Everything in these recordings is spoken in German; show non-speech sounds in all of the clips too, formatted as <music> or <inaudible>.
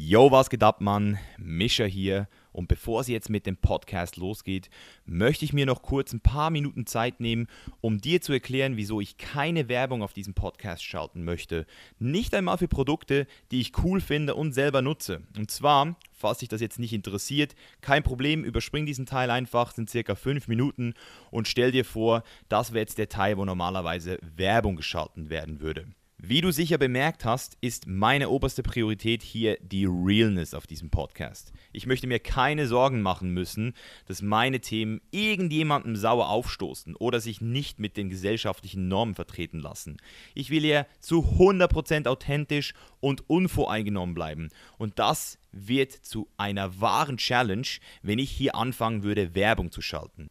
Yo, was geht ab, Mann? Mischa hier. Und bevor es jetzt mit dem Podcast losgeht, möchte ich mir noch kurz ein paar Minuten Zeit nehmen, um dir zu erklären, wieso ich keine Werbung auf diesem Podcast schalten möchte. Nicht einmal für Produkte, die ich cool finde und selber nutze. Und zwar, falls dich das jetzt nicht interessiert, kein Problem, überspring diesen Teil einfach, sind circa fünf Minuten und stell dir vor, das wäre jetzt der Teil, wo normalerweise Werbung geschalten werden würde. Wie du sicher bemerkt hast, ist meine oberste Priorität hier die Realness auf diesem Podcast. Ich möchte mir keine Sorgen machen müssen, dass meine Themen irgendjemandem sauer aufstoßen oder sich nicht mit den gesellschaftlichen Normen vertreten lassen. Ich will hier zu 100% authentisch und unvoreingenommen bleiben. Und das wird zu einer wahren Challenge, wenn ich hier anfangen würde, Werbung zu schalten.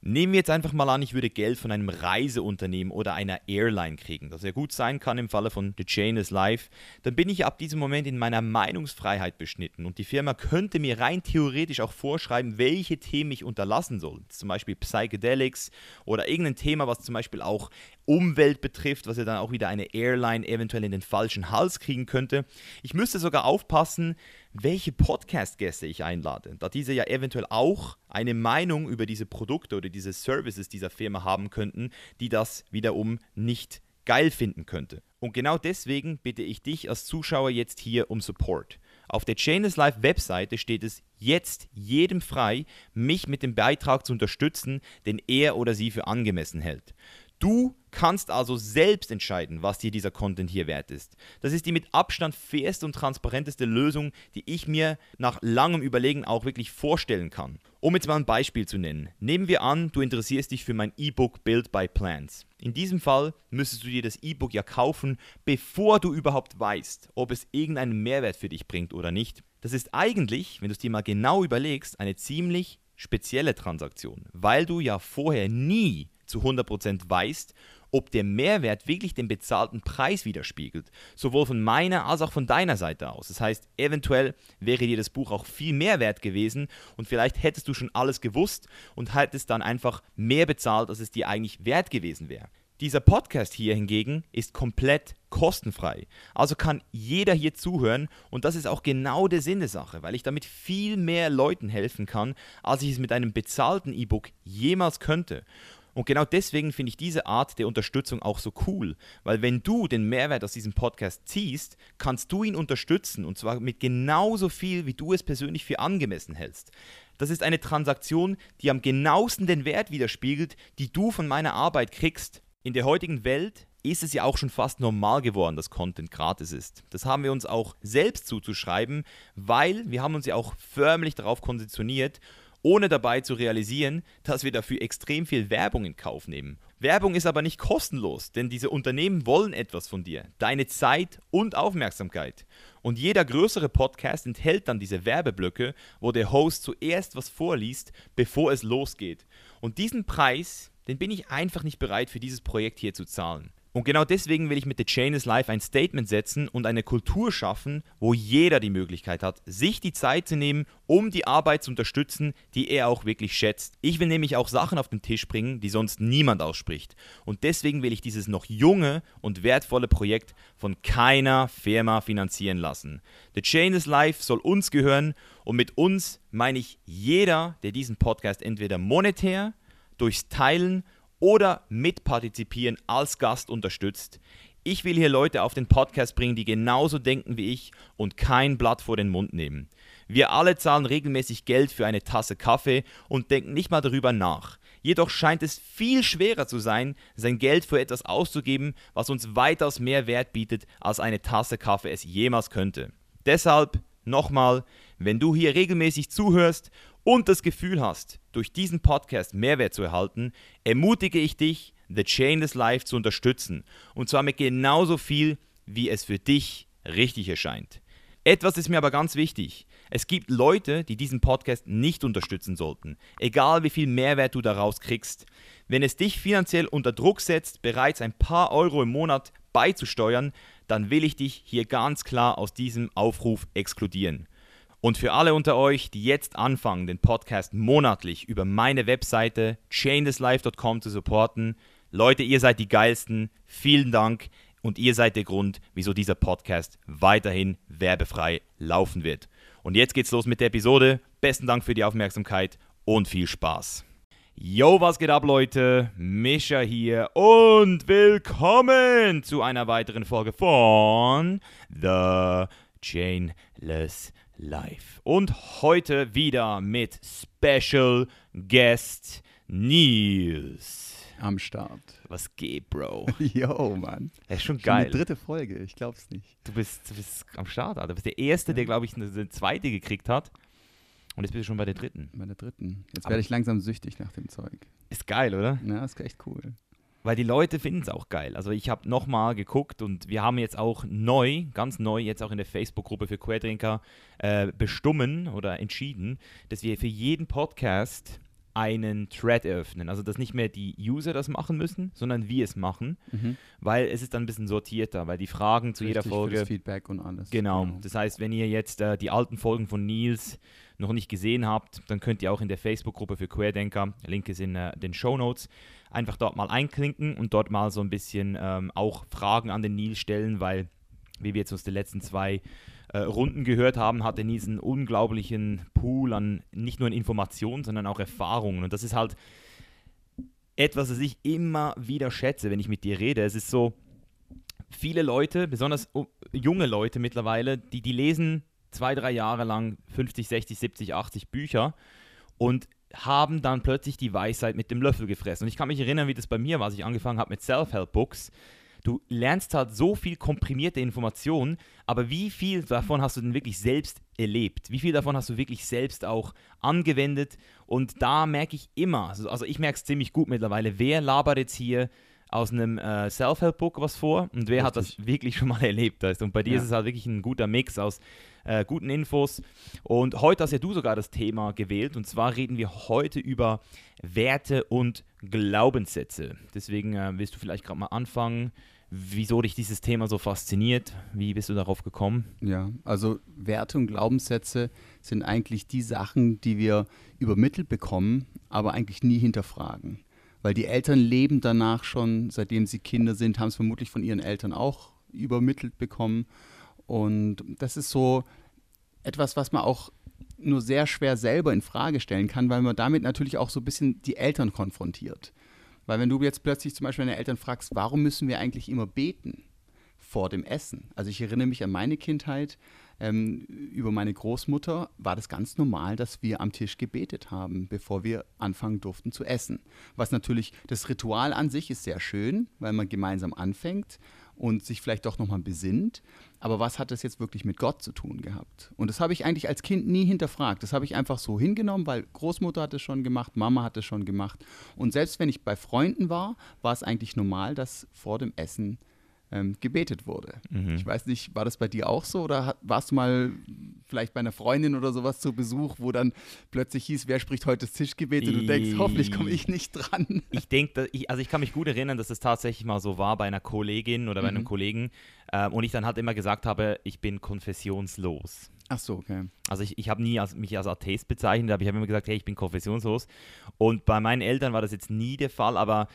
Nehmen wir jetzt einfach mal an, ich würde Geld von einem Reiseunternehmen oder einer Airline kriegen, das ja gut sein kann im Falle von The Chain is Life, dann bin ich ab diesem Moment in meiner Meinungsfreiheit beschnitten und die Firma könnte mir rein theoretisch auch vorschreiben, welche Themen ich unterlassen soll. Zum Beispiel Psychedelics oder irgendein Thema, was zum Beispiel auch Umwelt betrifft, was ja dann auch wieder eine Airline eventuell in den falschen Hals kriegen könnte. Ich müsste sogar aufpassen, welche Podcast-Gäste ich einlade, da diese ja eventuell auch eine Meinung über diese Produkte oder diese Services dieser Firma haben könnten, die das wiederum nicht geil finden könnte. Und genau deswegen bitte ich dich als Zuschauer jetzt hier um Support. Auf der Chainless Live Webseite steht es jetzt jedem frei, mich mit dem Beitrag zu unterstützen, den er oder sie für angemessen hält. Du kannst also selbst entscheiden, was dir dieser Content hier wert ist. Das ist die mit Abstand fairste und transparenteste Lösung, die ich mir nach langem Überlegen auch wirklich vorstellen kann. Um jetzt mal ein Beispiel zu nennen. Nehmen wir an, du interessierst dich für mein E-Book Build by Plans. In diesem Fall müsstest du dir das E-Book ja kaufen, bevor du überhaupt weißt, ob es irgendeinen Mehrwert für dich bringt oder nicht. Das ist eigentlich, wenn du es dir mal genau überlegst, eine ziemlich spezielle Transaktion, weil du ja vorher nie zu 100% weißt, ob der Mehrwert wirklich den bezahlten Preis widerspiegelt, sowohl von meiner als auch von deiner Seite aus. Das heißt, eventuell wäre dir das Buch auch viel mehr wert gewesen und vielleicht hättest du schon alles gewusst und hättest dann einfach mehr bezahlt, als es dir eigentlich wert gewesen wäre. Dieser Podcast hier hingegen ist komplett kostenfrei. Also kann jeder hier zuhören und das ist auch genau der Sinn der Sache, weil ich damit viel mehr Leuten helfen kann, als ich es mit einem bezahlten E-Book jemals könnte. Und genau deswegen finde ich diese Art der Unterstützung auch so cool, weil wenn du den Mehrwert aus diesem Podcast ziehst, kannst du ihn unterstützen und zwar mit genauso viel, wie du es persönlich für angemessen hältst. Das ist eine Transaktion, die am genauesten den Wert widerspiegelt, die du von meiner Arbeit kriegst. In der heutigen Welt ist es ja auch schon fast normal geworden, dass Content gratis ist. Das haben wir uns auch selbst zuzuschreiben, weil wir haben uns ja auch förmlich darauf konditioniert ohne dabei zu realisieren, dass wir dafür extrem viel Werbung in Kauf nehmen. Werbung ist aber nicht kostenlos, denn diese Unternehmen wollen etwas von dir, deine Zeit und Aufmerksamkeit. Und jeder größere Podcast enthält dann diese Werbeblöcke, wo der Host zuerst was vorliest, bevor es losgeht. Und diesen Preis, den bin ich einfach nicht bereit für dieses Projekt hier zu zahlen. Und genau deswegen will ich mit The Chain is Life ein Statement setzen und eine Kultur schaffen, wo jeder die Möglichkeit hat, sich die Zeit zu nehmen, um die Arbeit zu unterstützen, die er auch wirklich schätzt. Ich will nämlich auch Sachen auf den Tisch bringen, die sonst niemand ausspricht. Und deswegen will ich dieses noch junge und wertvolle Projekt von keiner Firma finanzieren lassen. The Chain is Life soll uns gehören und mit uns meine ich jeder, der diesen Podcast entweder monetär, durchs Teilen oder mitpartizipieren als Gast unterstützt. Ich will hier Leute auf den Podcast bringen, die genauso denken wie ich und kein Blatt vor den Mund nehmen. Wir alle zahlen regelmäßig Geld für eine Tasse Kaffee und denken nicht mal darüber nach. Jedoch scheint es viel schwerer zu sein, sein Geld für etwas auszugeben, was uns weitaus mehr Wert bietet, als eine Tasse Kaffee es jemals könnte. Deshalb nochmal, wenn du hier regelmäßig zuhörst und das Gefühl hast, durch diesen Podcast Mehrwert zu erhalten, ermutige ich dich, The Chainless Life zu unterstützen. Und zwar mit genauso viel, wie es für dich richtig erscheint. Etwas ist mir aber ganz wichtig. Es gibt Leute, die diesen Podcast nicht unterstützen sollten, egal wie viel Mehrwert du daraus kriegst. Wenn es dich finanziell unter Druck setzt, bereits ein paar Euro im Monat beizusteuern, dann will ich dich hier ganz klar aus diesem Aufruf exkludieren. Und für alle unter euch, die jetzt anfangen, den Podcast monatlich über meine Webseite chainlesslife.com zu supporten, Leute, ihr seid die geilsten. Vielen Dank. und ihr seid der Grund, wieso dieser Podcast weiterhin werbefrei laufen wird. Und jetzt geht's los mit der Episode. Besten Dank für die Aufmerksamkeit und viel Spaß. Yo, was geht ab, Leute? Mischa hier und willkommen zu einer weiteren Folge von The Chainless Life. Und heute wieder mit Special Guest Nils. Am Start. Was geht, Bro? <laughs> Yo, Mann. Das ist schon Schon geil. die dritte Folge, ich glaub's nicht. Du bist, du bist am Start, Alter. Du bist der Erste, der, glaube ich, eine, eine zweite gekriegt hat. Und jetzt bist du schon bei der dritten. Bei der dritten. Jetzt werde ich langsam süchtig nach dem Zeug. Ist geil, oder? Ja, ist echt cool. Weil die Leute finden es auch geil. Also ich habe nochmal geguckt und wir haben jetzt auch neu, ganz neu, jetzt auch in der Facebook-Gruppe für Queerdrinker äh, bestimmen oder entschieden, dass wir für jeden Podcast einen Thread eröffnen. Also dass nicht mehr die User das machen müssen, sondern wir es machen, Mhm. weil es ist dann ein bisschen sortierter, weil die Fragen zu jeder Richtig für Folge das Feedback und alles. Genau. Das heißt, wenn ihr jetzt äh, die alten Folgen von Nils noch nicht gesehen habt, dann könnt ihr auch in der Facebook-Gruppe für Querdenker, Link ist in äh, den Show Notes, einfach dort mal einklinken und dort mal so ein bisschen ähm, auch Fragen an den Nils stellen, weil, wie wir jetzt aus den letzten zwei äh, Runden gehört haben, hat der Nils einen unglaublichen Pool an nicht nur an Informationen, sondern auch Erfahrungen. Und das ist halt etwas, das ich immer wieder schätze, wenn ich mit dir rede. Es ist so, viele Leute, besonders junge Leute mittlerweile, die, die lesen zwei, drei Jahre lang 50, 60, 70, 80 Bücher und haben dann plötzlich die Weisheit mit dem Löffel gefressen. Und ich kann mich erinnern, wie das bei mir war, als ich angefangen habe mit Self-Help-Books. Du lernst halt so viel komprimierte Informationen, aber wie viel davon hast du denn wirklich selbst erlebt? Wie viel davon hast du wirklich selbst auch angewendet? Und da merke ich immer, also also ich merke es ziemlich gut mittlerweile, wer labert jetzt hier aus einem äh, Self-Help-Book was vor und wer hat das Richtig. wirklich schon mal <laughs> erlebt. Und bei dir Ja. ist es halt wirklich ein guter Mix aus äh, guten Infos. Und heute hast ja du sogar das Thema gewählt. Und zwar reden wir heute über Werte und Glaubenssätze. Deswegen äh, willst du vielleicht gerade mal anfangen, wieso dich dieses Thema so fasziniert. Wie bist du darauf gekommen? Ja, also Werte und Glaubenssätze sind eigentlich die Sachen, die wir übermittelt bekommen, aber eigentlich nie hinterfragen. Weil die Eltern leben danach schon, seitdem sie Kinder sind, haben es vermutlich von ihren Eltern auch übermittelt bekommen. Und das ist so etwas, was man auch nur sehr schwer selber in Frage stellen kann, weil man damit natürlich auch so ein bisschen die Eltern konfrontiert. Weil wenn du jetzt plötzlich zum Beispiel deine Eltern fragst, warum müssen wir eigentlich immer beten vor dem Essen? Also ich erinnere mich an meine Kindheit, ähm, über meine Großmutter war das ganz normal, dass wir am Tisch gebetet haben, bevor wir anfangen durften zu essen. Was natürlich, das Ritual an sich ist sehr schön, weil man gemeinsam anfängt und sich vielleicht doch nochmal besinnt. Aber was hat das jetzt wirklich mit Gott zu tun gehabt? Und das habe ich eigentlich als Kind nie hinterfragt. Das habe ich einfach so hingenommen, weil Großmutter hat es schon gemacht, Mama hat es schon gemacht. Und selbst wenn ich bei Freunden war, war es eigentlich normal, dass vor dem Essen ähm, gebetet wurde. Mhm. Ich weiß nicht, war das bei dir auch so oder warst du mal vielleicht bei einer Freundin oder sowas zu Besuch, wo dann plötzlich hieß, wer spricht heute das Tischgebet und du denkst, hoffentlich komme ich nicht dran. Ich denke, also ich kann mich gut erinnern, dass es tatsächlich mal so war bei einer Kollegin oder bei einem Mhm. Kollegen ähm, und ich dann halt immer gesagt habe, ich bin konfessionslos. Ach so, okay. Also ich, ich habe nie als, mich als Atheist bezeichnet, aber ich habe immer gesagt, hey, ich bin konfessionslos. Und bei meinen Eltern war das jetzt nie der Fall, aber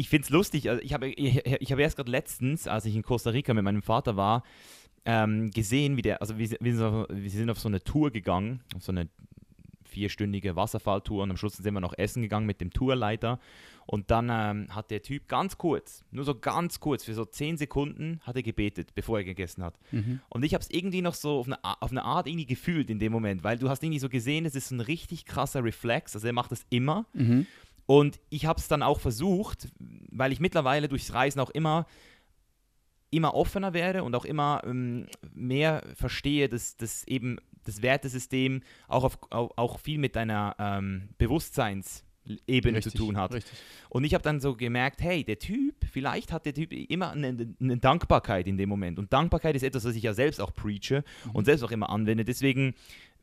ich finde es lustig. Also ich habe ich, ich habe erst gerade letztens, als ich in Costa Rica mit meinem Vater war, ähm, gesehen, wie der, also wir, sind- wir, sind auf, wir sind auf so eine Tour gegangen, auf so eine vierstündige Wasserfalltour und am Schluss sind wir noch essen gegangen mit dem Tourleiter und dann ähm, hat der Typ ganz kurz, nur so ganz kurz, für so zehn Sekunden hat er gebetet, bevor er gegessen hat. Mhm. Und ich habe es irgendwie noch so auf eine, auf eine Art irgendwie gefühlt in dem Moment, weil du hast irgendwie so gesehen, es ist ein richtig krasser Reflex, also er macht das immer. Mhm. Und ich habe es dann auch versucht, weil ich mittlerweile durchs Reisen auch immer immer offener werde und auch immer ähm, mehr verstehe, dass, dass eben das Wertesystem auch, auf, auch, auch viel mit deiner ähm, Bewusstseinsebene Richtig, zu tun hat. Richtig. Und ich habe dann so gemerkt, hey, der Typ, vielleicht hat der Typ immer eine, eine Dankbarkeit in dem Moment. Und Dankbarkeit ist etwas, was ich ja selbst auch preache und selbst auch immer anwende. Deswegen,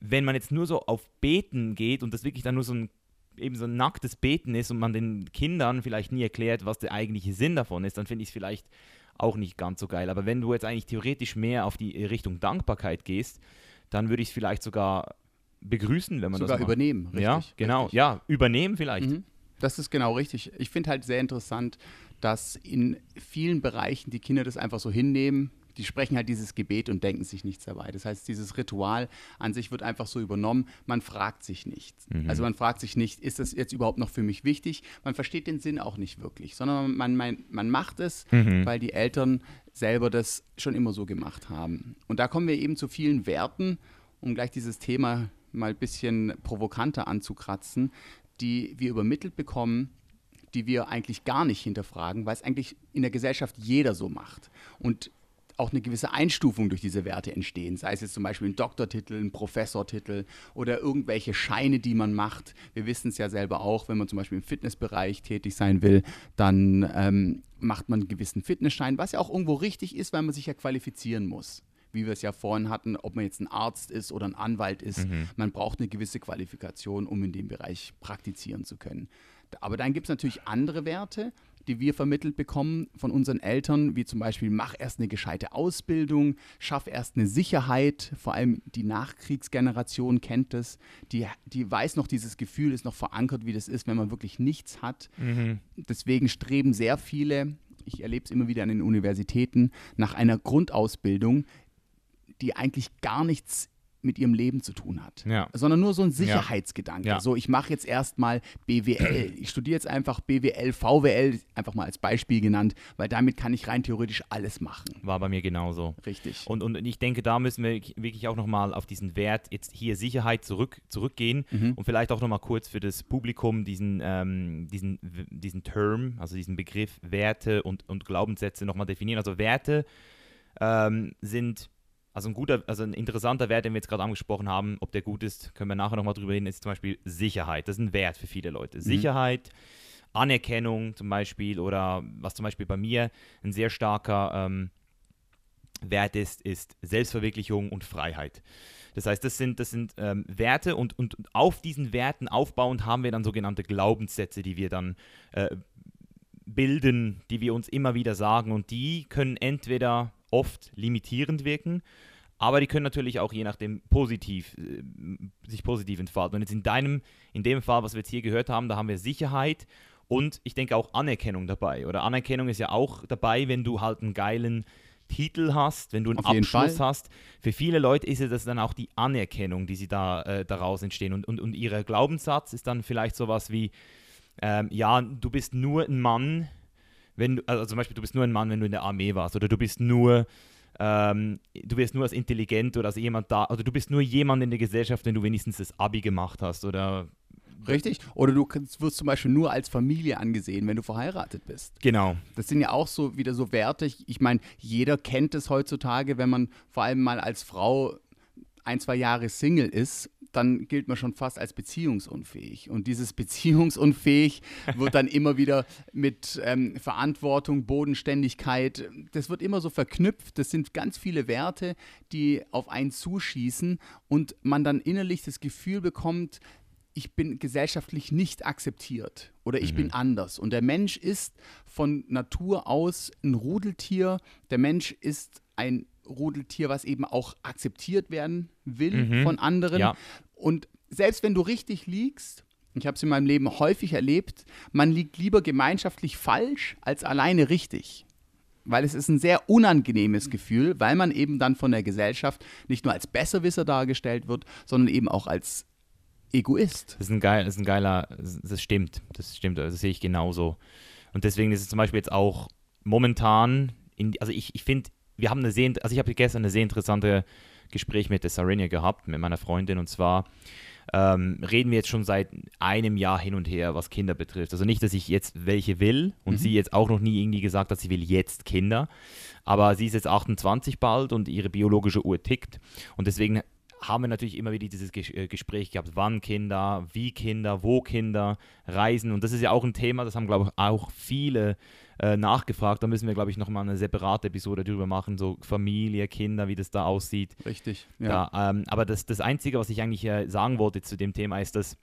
wenn man jetzt nur so auf Beten geht und das wirklich dann nur so ein eben so ein nacktes Beten ist und man den Kindern vielleicht nie erklärt, was der eigentliche Sinn davon ist, dann finde ich es vielleicht auch nicht ganz so geil. Aber wenn du jetzt eigentlich theoretisch mehr auf die Richtung Dankbarkeit gehst, dann würde ich es vielleicht sogar begrüßen, wenn man Sogar das macht. übernehmen. Richtig, ja, genau. Richtig. Ja, übernehmen vielleicht. Mhm. Das ist genau richtig. Ich finde halt sehr interessant, dass in vielen Bereichen die Kinder das einfach so hinnehmen. Die sprechen halt dieses Gebet und denken sich nichts dabei. Das heißt, dieses Ritual an sich wird einfach so übernommen. Man fragt sich nichts. Mhm. Also man fragt sich nicht, ist das jetzt überhaupt noch für mich wichtig? Man versteht den Sinn auch nicht wirklich, sondern man, man, man macht es, mhm. weil die Eltern selber das schon immer so gemacht haben. Und da kommen wir eben zu vielen Werten, um gleich dieses Thema mal ein bisschen provokanter anzukratzen, die wir übermittelt bekommen, die wir eigentlich gar nicht hinterfragen, weil es eigentlich in der Gesellschaft jeder so macht. Und auch eine gewisse Einstufung durch diese Werte entstehen, sei es jetzt zum Beispiel ein Doktortitel, ein Professortitel oder irgendwelche Scheine, die man macht. Wir wissen es ja selber auch, wenn man zum Beispiel im Fitnessbereich tätig sein will, dann ähm, macht man einen gewissen Fitnessschein, was ja auch irgendwo richtig ist, weil man sich ja qualifizieren muss wie wir es ja vorhin hatten, ob man jetzt ein Arzt ist oder ein Anwalt ist. Mhm. Man braucht eine gewisse Qualifikation, um in dem Bereich praktizieren zu können. Aber dann gibt es natürlich andere Werte, die wir vermittelt bekommen von unseren Eltern, wie zum Beispiel, mach erst eine gescheite Ausbildung, schaff erst eine Sicherheit, vor allem die Nachkriegsgeneration kennt das, die, die weiß noch, dieses Gefühl ist noch verankert, wie das ist, wenn man wirklich nichts hat. Mhm. Deswegen streben sehr viele, ich erlebe es immer wieder an den Universitäten, nach einer Grundausbildung, die eigentlich gar nichts mit ihrem Leben zu tun hat, ja. sondern nur so ein Sicherheitsgedanke. Ja. So, ich mache jetzt erstmal BWL. Ich studiere jetzt einfach BWL, VWL, einfach mal als Beispiel genannt, weil damit kann ich rein theoretisch alles machen. War bei mir genauso. Richtig. Und, und ich denke, da müssen wir wirklich auch nochmal auf diesen Wert jetzt hier Sicherheit zurück, zurückgehen mhm. und vielleicht auch nochmal kurz für das Publikum diesen, ähm, diesen, diesen Term, also diesen Begriff Werte und, und Glaubenssätze nochmal definieren. Also Werte ähm, sind also ein guter, also ein interessanter Wert, den wir jetzt gerade angesprochen haben, ob der gut ist, können wir nachher nochmal drüber reden, ist zum Beispiel Sicherheit. Das ist ein Wert für viele Leute. Mhm. Sicherheit, Anerkennung zum Beispiel oder was zum Beispiel bei mir ein sehr starker ähm, Wert ist, ist Selbstverwirklichung und Freiheit. Das heißt, das sind, das sind ähm, Werte und, und auf diesen Werten aufbauend haben wir dann sogenannte Glaubenssätze, die wir dann äh, bilden, die wir uns immer wieder sagen und die können entweder oft limitierend wirken, aber die können natürlich auch je nachdem positiv, äh, sich positiv entfalten. Und jetzt in deinem, in dem Fall, was wir jetzt hier gehört haben, da haben wir Sicherheit und ich denke auch Anerkennung dabei. Oder Anerkennung ist ja auch dabei, wenn du halt einen geilen Titel hast, wenn du einen Abschluss hast. Für viele Leute ist es dann auch die Anerkennung, die sie da äh, daraus entstehen. Und, und, und ihr Glaubenssatz ist dann vielleicht sowas wie, ähm, ja, du bist nur ein Mann, wenn du, also zum Beispiel, du bist nur ein Mann, wenn du in der Armee warst, oder du bist nur, ähm, du wirst nur als intelligent oder als jemand da, oder du bist nur jemand in der Gesellschaft, wenn du wenigstens das Abi gemacht hast, oder Richtig. Oder du wirst zum Beispiel nur als Familie angesehen, wenn du verheiratet bist. Genau. Das sind ja auch so wieder so Werte. Ich meine, jeder kennt es heutzutage, wenn man vor allem mal als Frau ein, zwei Jahre Single ist dann gilt man schon fast als beziehungsunfähig. Und dieses <laughs> beziehungsunfähig wird dann immer wieder mit ähm, Verantwortung, Bodenständigkeit, das wird immer so verknüpft. Das sind ganz viele Werte, die auf einen zuschießen und man dann innerlich das Gefühl bekommt, ich bin gesellschaftlich nicht akzeptiert oder ich mhm. bin anders. Und der Mensch ist von Natur aus ein Rudeltier. Der Mensch ist ein Rudeltier, was eben auch akzeptiert werden will mhm. von anderen. Ja. Und selbst wenn du richtig liegst, ich habe es in meinem Leben häufig erlebt, man liegt lieber gemeinschaftlich falsch als alleine richtig. Weil es ist ein sehr unangenehmes Gefühl, weil man eben dann von der Gesellschaft nicht nur als Besserwisser dargestellt wird, sondern eben auch als Egoist. Das ist ein, geil, das ist ein geiler, das stimmt, das stimmt, das sehe ich genauso. Und deswegen ist es zum Beispiel jetzt auch momentan, in, also ich, ich finde, wir haben eine sehr, also ich habe gestern eine sehr interessante Gespräch mit der Sarenia gehabt, mit meiner Freundin, und zwar ähm, reden wir jetzt schon seit einem Jahr hin und her, was Kinder betrifft. Also nicht, dass ich jetzt welche will und mhm. sie jetzt auch noch nie irgendwie gesagt hat, sie will jetzt Kinder, aber sie ist jetzt 28 bald und ihre biologische Uhr tickt und deswegen haben wir natürlich immer wieder dieses äh, Gespräch gehabt, wann Kinder, wie Kinder, wo Kinder, Reisen. Und das ist ja auch ein Thema, das haben, glaube ich, auch viele äh, nachgefragt. Da müssen wir, glaube ich, nochmal eine separate Episode darüber machen, so Familie, Kinder, wie das da aussieht. Richtig, ja. Da, ähm, aber das, das Einzige, was ich eigentlich äh, sagen wollte zu dem Thema, ist, dass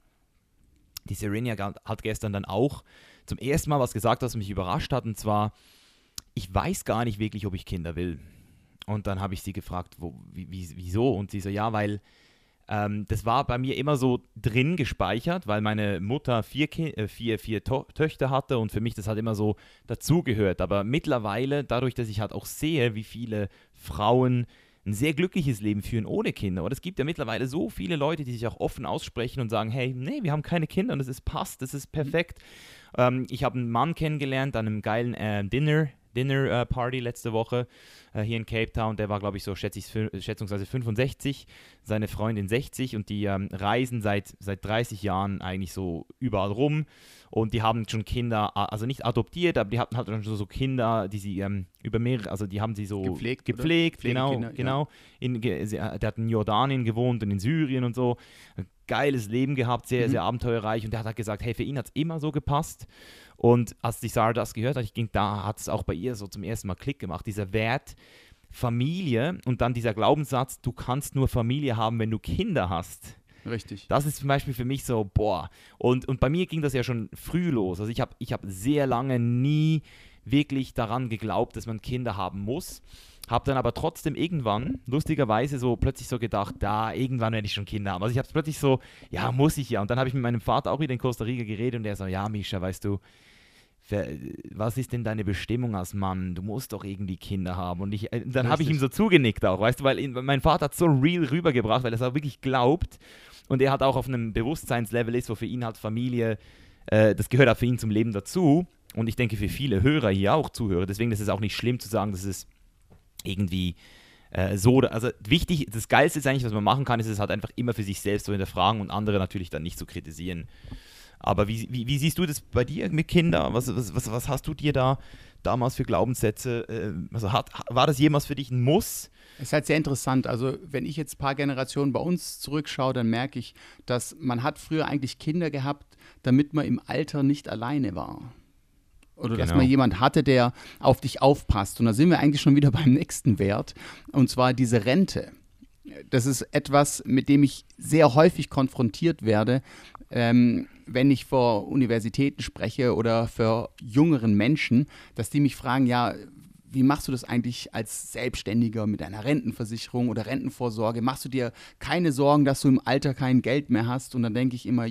die Serenia hat gestern dann auch zum ersten Mal was gesagt, was mich überrascht hat, und zwar, ich weiß gar nicht wirklich, ob ich Kinder will. Und dann habe ich sie gefragt, wo, wie, wieso? Und sie so, ja, weil ähm, das war bei mir immer so drin gespeichert, weil meine Mutter vier, äh, vier, vier Töchter hatte und für mich das hat immer so dazugehört. Aber mittlerweile, dadurch, dass ich halt auch sehe, wie viele Frauen ein sehr glückliches Leben führen ohne Kinder. Und es gibt ja mittlerweile so viele Leute, die sich auch offen aussprechen und sagen, hey, nee, wir haben keine Kinder und es ist passt, das ist perfekt. Ähm, ich habe einen Mann kennengelernt an einem geilen äh, Dinner, Dinner äh, Party letzte Woche äh, hier in Cape Town. Der war, glaube ich, so schätz ich, schätzungsweise 65, seine Freundin 60 und die ähm, reisen seit, seit 30 Jahren eigentlich so überall rum und die haben schon Kinder, also nicht adoptiert, aber die hatten halt schon so Kinder, die sie ähm, über mehrere, also die haben sie so gepflegt, gepflegt genau, genau. Ja. In, der hat in Jordanien gewohnt und in Syrien und so. Geiles Leben gehabt, sehr, mhm. sehr abenteuerreich und der hat halt gesagt, hey, für ihn hat es immer so gepasst. Und als die Sarah das gehört hat, ich ging da, hat es auch bei ihr so zum ersten Mal Klick gemacht. Dieser Wert Familie und dann dieser Glaubenssatz, du kannst nur Familie haben, wenn du Kinder hast. Richtig. Das ist zum Beispiel für mich so, boah. Und, und bei mir ging das ja schon früh los. Also ich habe ich hab sehr lange nie wirklich daran geglaubt, dass man Kinder haben muss. Habe dann aber trotzdem irgendwann, lustigerweise, so plötzlich so gedacht, da, irgendwann werde ich schon Kinder haben. Also ich habe es plötzlich so, ja, muss ich ja. Und dann habe ich mit meinem Vater auch wieder in Costa Rica geredet und er so, ja, Misha, weißt du, was ist denn deine Bestimmung als Mann? Du musst doch irgendwie Kinder haben. Und ich, äh, dann habe ich ihm so zugenickt auch, weißt du, weil mein Vater hat so real rübergebracht, weil er es auch wirklich glaubt und er hat auch auf einem Bewusstseinslevel ist, wo für ihn halt Familie, äh, das gehört auch für ihn zum Leben dazu. Und ich denke für viele Hörer hier auch Zuhörer. Deswegen ist es auch nicht schlimm zu sagen, dass es irgendwie äh, so, also wichtig, das Geilste ist eigentlich, was man machen kann, ist es halt einfach immer für sich selbst zu hinterfragen und andere natürlich dann nicht zu kritisieren. Aber wie, wie, wie siehst du das bei dir mit Kindern? Was, was, was, was hast du dir da damals für Glaubenssätze? Äh, also hat, war das jemals für dich ein Muss? Es ist halt sehr interessant. Also wenn ich jetzt ein paar Generationen bei uns zurückschaue, dann merke ich, dass man hat früher eigentlich Kinder gehabt, damit man im Alter nicht alleine war. Oder genau. dass man jemand hatte, der auf dich aufpasst. Und da sind wir eigentlich schon wieder <laughs> beim nächsten Wert, und zwar diese Rente. Das ist etwas, mit dem ich sehr häufig konfrontiert werde, ähm, wenn ich vor Universitäten spreche oder für jüngeren Menschen, dass die mich fragen, ja, wie machst du das eigentlich als Selbstständiger mit deiner Rentenversicherung oder Rentenvorsorge? Machst du dir keine Sorgen, dass du im Alter kein Geld mehr hast? Und dann denke ich immer,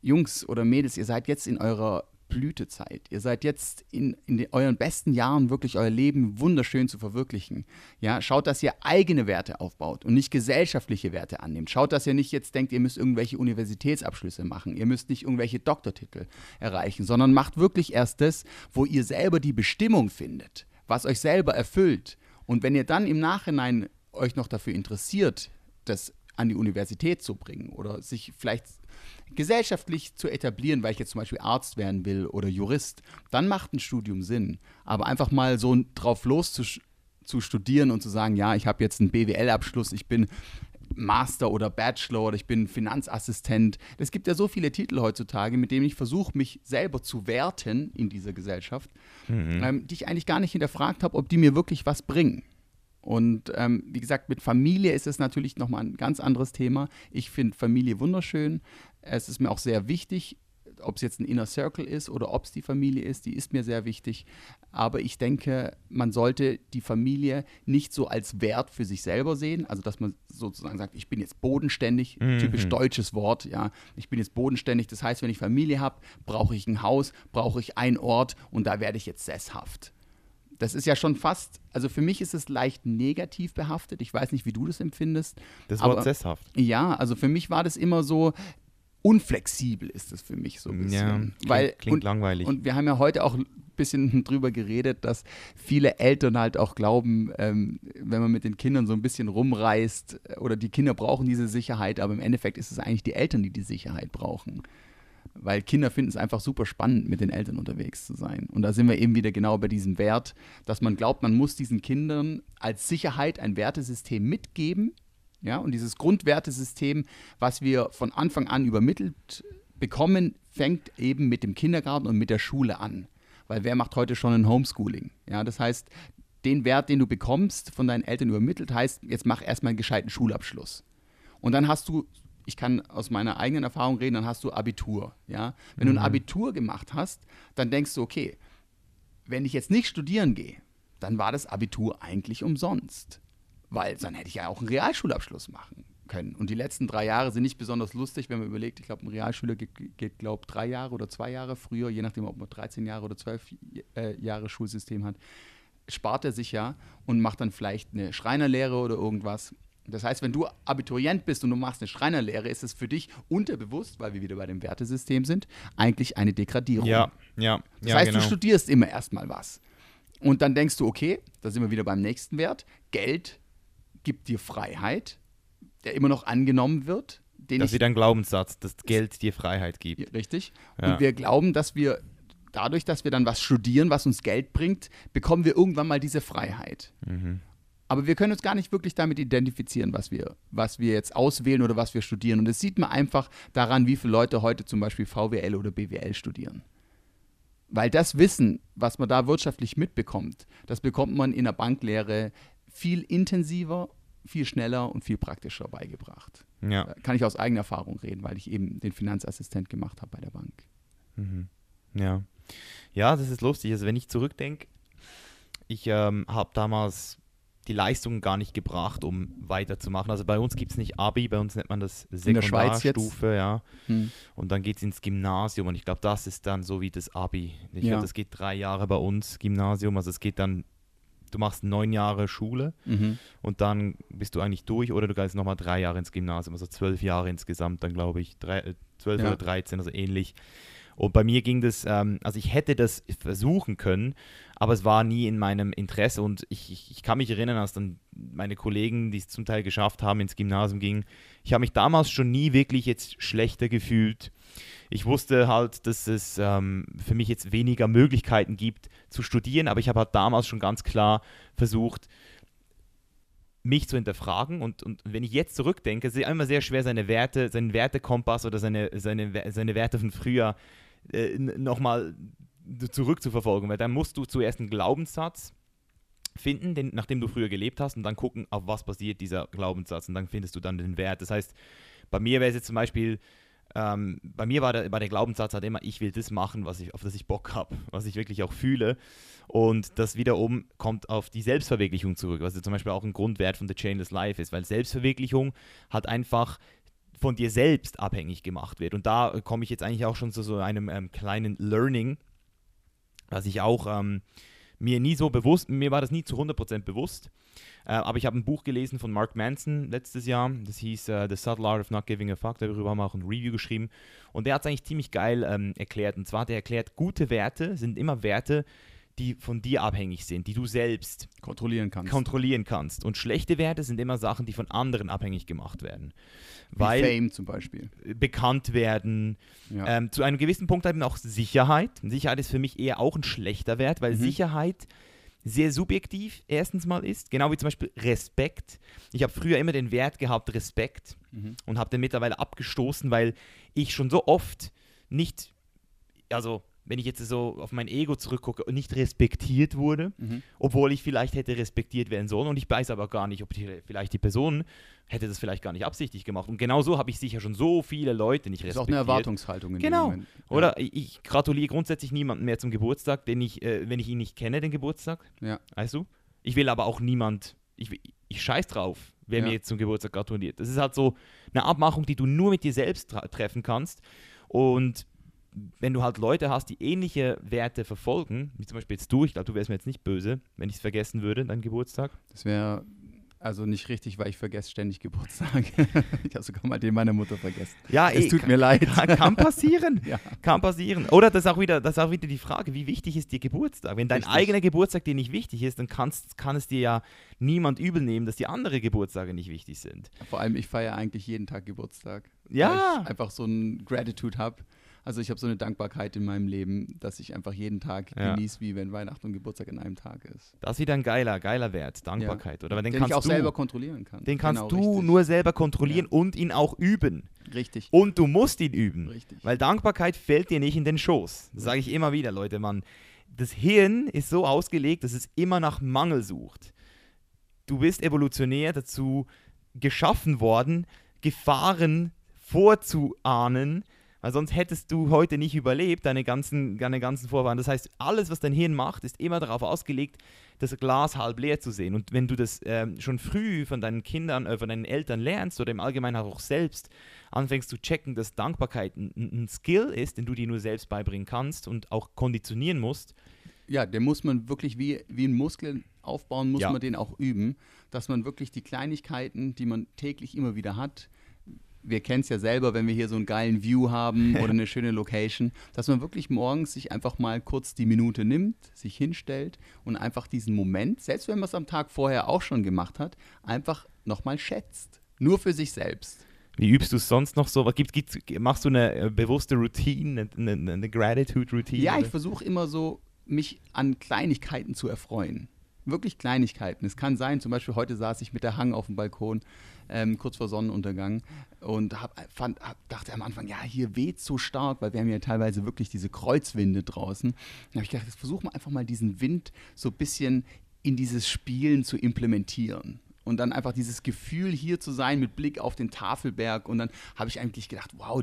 Jungs oder Mädels, ihr seid jetzt in eurer Blütezeit. Ihr seid jetzt in, in den, euren besten Jahren wirklich euer Leben wunderschön zu verwirklichen. Ja, schaut, dass ihr eigene Werte aufbaut und nicht gesellschaftliche Werte annimmt. Schaut, dass ihr nicht jetzt denkt, ihr müsst irgendwelche Universitätsabschlüsse machen. Ihr müsst nicht irgendwelche Doktortitel erreichen, sondern macht wirklich erst das, wo ihr selber die Bestimmung findet, was euch selber erfüllt. Und wenn ihr dann im Nachhinein euch noch dafür interessiert, das an die Universität zu bringen oder sich vielleicht gesellschaftlich zu etablieren, weil ich jetzt zum Beispiel Arzt werden will oder Jurist, dann macht ein Studium Sinn. Aber einfach mal so drauf los zu, zu studieren und zu sagen, ja, ich habe jetzt einen BWL-Abschluss, ich bin Master oder Bachelor oder ich bin Finanzassistent. Es gibt ja so viele Titel heutzutage, mit denen ich versuche, mich selber zu werten in dieser Gesellschaft, mhm. ähm, die ich eigentlich gar nicht hinterfragt habe, ob die mir wirklich was bringen. Und ähm, wie gesagt, mit Familie ist es natürlich nochmal ein ganz anderes Thema. Ich finde Familie wunderschön. Es ist mir auch sehr wichtig, ob es jetzt ein Inner Circle ist oder ob es die Familie ist, die ist mir sehr wichtig. Aber ich denke, man sollte die Familie nicht so als Wert für sich selber sehen. Also, dass man sozusagen sagt, ich bin jetzt bodenständig, mhm. typisch deutsches Wort, ja. Ich bin jetzt bodenständig. Das heißt, wenn ich Familie habe, brauche ich ein Haus, brauche ich einen Ort und da werde ich jetzt sesshaft. Das ist ja schon fast, also für mich ist es leicht negativ behaftet. Ich weiß nicht, wie du das empfindest. Das Wort aber, sesshaft. Ja, also für mich war das immer so, unflexibel ist es für mich so ein bisschen. Ja, klingt, Weil, klingt und, langweilig. Und wir haben ja heute auch ein bisschen <laughs> drüber geredet, dass viele Eltern halt auch glauben, ähm, wenn man mit den Kindern so ein bisschen rumreist äh, oder die Kinder brauchen diese Sicherheit, aber im Endeffekt ist es eigentlich die Eltern, die die Sicherheit brauchen weil Kinder finden es einfach super spannend, mit den Eltern unterwegs zu sein. Und da sind wir eben wieder genau bei diesem Wert, dass man glaubt, man muss diesen Kindern als Sicherheit ein Wertesystem mitgeben. Ja, und dieses Grundwertesystem, was wir von Anfang an übermittelt bekommen, fängt eben mit dem Kindergarten und mit der Schule an. Weil wer macht heute schon ein Homeschooling? Ja, das heißt, den Wert, den du bekommst, von deinen Eltern übermittelt, heißt, jetzt mach erstmal einen gescheiten Schulabschluss. Und dann hast du ich kann aus meiner eigenen Erfahrung reden, dann hast du Abitur. Ja? Wenn mhm. du ein mhm. Abitur gemacht hast, dann denkst du, okay, wenn ich jetzt nicht studieren gehe, dann war das Abitur eigentlich umsonst. Weil dann hätte ich ja auch einen Realschulabschluss machen können. Und die letzten drei Jahre sind nicht besonders lustig, wenn man überlegt, ich glaube, ein Realschüler geht, geht glaube ich, drei Jahre oder zwei Jahre früher, je nachdem, ob man 13 Jahre oder 12 äh, Jahre Schulsystem hat, spart er sich ja und macht dann vielleicht eine Schreinerlehre oder irgendwas. Das heißt, wenn du Abiturient bist und du machst eine Schreinerlehre, ist es für dich unterbewusst, weil wir wieder bei dem Wertesystem sind, eigentlich eine Degradierung. Ja, ja. Das ja, heißt, genau. du studierst immer erstmal was. Und dann denkst du, okay, da sind wir wieder beim nächsten Wert. Geld gibt dir Freiheit, der immer noch angenommen wird. Den Das ist wieder ein Glaubenssatz, dass Geld dir Freiheit gibt. richtig. Ja. Und wir glauben, dass wir dadurch, dass wir dann was studieren, was uns Geld bringt, bekommen wir irgendwann mal diese Freiheit. Mhm. Aber wir können uns gar nicht wirklich damit identifizieren, was wir, was wir jetzt auswählen oder was wir studieren. Und das sieht man einfach daran, wie viele Leute heute zum Beispiel VWL oder BWL studieren. Weil das Wissen, was man da wirtschaftlich mitbekommt, das bekommt man in der Banklehre viel intensiver, viel schneller und viel praktischer beigebracht. Ja. Da kann ich aus eigener Erfahrung reden, weil ich eben den Finanzassistent gemacht habe bei der Bank. Mhm. Ja. Ja, das ist lustig. Also wenn ich zurückdenke, ich ähm, habe damals die Leistungen gar nicht gebracht, um weiterzumachen. Also bei uns gibt es nicht Abi, bei uns nennt man das? Sekundarstufe, ja. Hm. Und dann geht es ins Gymnasium und ich glaube, das ist dann so wie das Abi. Ich Ja. glaube, das geht drei Jahre bei uns, Gymnasium. Also es geht dann, du machst neun Jahre Schule Mhm. und dann bist du eigentlich durch oder du gehst nochmal drei Jahre ins Gymnasium, also zwölf Jahre insgesamt, dann glaube ich, drei, äh, zwölf Ja. oder 13, also ähnlich. Und bei mir ging das, ähm, also ich hätte das versuchen können, aber es war nie in meinem Interesse und ich, ich, ich kann mich erinnern, als dann meine Kollegen, die es zum Teil geschafft haben, ins Gymnasium gingen, ich habe mich damals schon nie wirklich jetzt schlechter gefühlt. Ich wusste halt, dass es ähm, für mich jetzt weniger Möglichkeiten gibt zu studieren, aber ich habe halt damals schon ganz klar versucht, mich zu hinterfragen. Und, und wenn ich jetzt zurückdenke, ist es immer sehr schwer, seine Werte, seinen Wertekompass oder seine, seine, seine Werte von früher äh, nochmal zurückzuverfolgen, weil dann musst du zuerst einen Glaubenssatz finden, den, nachdem du früher gelebt hast und dann gucken, auf was basiert dieser Glaubenssatz. Und dann findest du dann den Wert. Das heißt, bei mir wäre es jetzt zum Beispiel, ähm, bei mir war der, war der Glaubenssatz halt immer, ich will das machen, was ich, auf das ich Bock habe, was ich wirklich auch fühle. Und das wiederum kommt auf die Selbstverwirklichung zurück, was ja zum Beispiel auch ein Grundwert von The Chainless Life ist, weil Selbstverwirklichung hat einfach von dir selbst abhängig gemacht wird. Und da komme ich jetzt eigentlich auch schon zu so einem ähm, kleinen Learning, was ich auch ähm, mir nie so bewusst, mir war das nie zu 100% bewusst, äh, aber ich habe ein Buch gelesen von Mark Manson letztes Jahr, das hieß äh, The Subtle Art of Not Giving a Fuck, darüber haben wir auch ein Review geschrieben. Und der hat es eigentlich ziemlich geil ähm, erklärt. Und zwar hat er erklärt, gute Werte sind immer Werte, die von dir abhängig sind, die du selbst Kontrollieren kannst. kontrollieren kannst und schlechte Werte sind immer Sachen, die von anderen abhängig gemacht werden, Wie weil Fame zum Beispiel. bekannt werden, Ja. ähm, zu einem gewissen Punkt eben auch Sicherheit. Sicherheit ist für mich eher auch ein schlechter Wert, weil Mhm. Sicherheit sehr subjektiv erstens mal ist, genau wie zum Beispiel Respekt. Ich habe früher immer den Wert gehabt, Respekt, Mhm. und habe den mittlerweile abgestoßen, weil ich schon so oft nicht, also wenn ich jetzt so auf mein Ego zurückgucke, nicht respektiert wurde, Mhm. obwohl ich vielleicht hätte respektiert werden sollen und ich weiß aber gar nicht, ob die, vielleicht die Person hätte das vielleicht gar nicht absichtlich gemacht. Und genau so habe ich sicher schon so viele Leute nicht Das ist respektiert. auch eine Erwartungshaltung in Genau. dem Moment. Ja. Oder ich, gratuliere grundsätzlich niemandem mehr zum Geburtstag, den ich, äh, wenn ich ihn nicht kenne, den Geburtstag. Ja. Weißt du? Ich will aber auch niemand, ich, ich scheiß drauf, wer Ja. mir jetzt zum Geburtstag gratuliert. Das ist halt so eine Abmachung, die du nur mit dir selbst treffen kannst. Und wenn du halt Leute hast, die ähnliche Werte verfolgen, wie zum Beispiel jetzt du, ich glaube, du wärst mir jetzt nicht böse, wenn ich es vergessen würde, dein Geburtstag. Das wäre also nicht richtig, weil ich vergesse ständig Geburtstag. <laughs> ich habe sogar mal den meiner Mutter vergessen. Ja, Es eh, tut kann- mir leid. Kann, kann passieren. <laughs> Ja. Kann passieren. Oder das ist, auch wieder, das ist auch wieder die Frage, wie wichtig ist dir Geburtstag? Wenn dein Richtig. eigener Geburtstag dir nicht wichtig ist, dann kannst, kann es dir ja niemand übel nehmen, dass die anderen Geburtstage nicht wichtig sind. Vor allem, ich feiere eigentlich jeden Tag Geburtstag. Ja. Weil ich einfach so ein Gratitude habe. Also ich habe so eine Dankbarkeit in meinem Leben, dass ich einfach jeden Tag Ja. genieße, wie wenn Weihnachten und Geburtstag in einem Tag ist. Das ist wieder ein geiler, geiler Wert, Dankbarkeit. Oder? Weil den, Den, kannst ich auch du, selber kontrollieren kann. den kannst Genau, du richtig. nur selber kontrollieren und ihn auch üben. Richtig. Und du musst ihn üben. Richtig. Weil Dankbarkeit fällt dir nicht in den Schoß. Das sage ich immer wieder, Leute, Mann. Das Hirn ist so ausgelegt, dass es immer nach Mangel sucht. Du bist evolutionär dazu geschaffen worden, Gefahren vorzuahnen, Weil sonst hättest du heute nicht überlebt, deine ganzen, deine ganzen Vorfahren. Das heißt, alles, was dein Hirn macht, ist immer darauf ausgelegt, das Glas halb leer zu sehen. Und wenn du das ähm, schon früh von deinen Kindern, äh, von deinen Eltern lernst oder im Allgemeinen auch selbst anfängst zu checken, dass Dankbarkeit ein, ein Skill ist, den du dir nur selbst beibringen kannst und auch konditionieren musst, Ja, den muss man wirklich wie, wie ein Muskel aufbauen, muss Ja. man den auch üben, dass man wirklich die Kleinigkeiten, die man täglich immer wieder hat, wir kennen es ja selber, wenn wir hier so einen geilen View haben <laughs> oder eine schöne Location, dass man wirklich morgens sich einfach mal kurz die Minute nimmt, sich hinstellt und einfach diesen Moment, selbst wenn man es am Tag vorher auch schon gemacht hat, einfach nochmal schätzt. Nur für sich selbst. Wie übst du es sonst noch so? Was Gibt, gibt's, machst du eine äh, bewusste Routine, eine, eine, Gratitude-Routine? Ja, ich versuche immer so, mich an Kleinigkeiten zu erfreuen. Wirklich Kleinigkeiten. Es kann sein, zum Beispiel heute saß ich mit der Hang auf dem Balkon, ähm, kurz vor Sonnenuntergang, und hab, fand, hab, dachte am Anfang, ja, hier weht so stark, weil wir haben ja teilweise wirklich diese Kreuzwinde draußen. Dann habe ich gedacht, jetzt versuchen wir einfach mal diesen Wind so ein bisschen in dieses Spielen zu implementieren. Und dann einfach dieses Gefühl, hier zu sein mit Blick auf den Tafelberg. Und dann habe ich eigentlich gedacht, wow,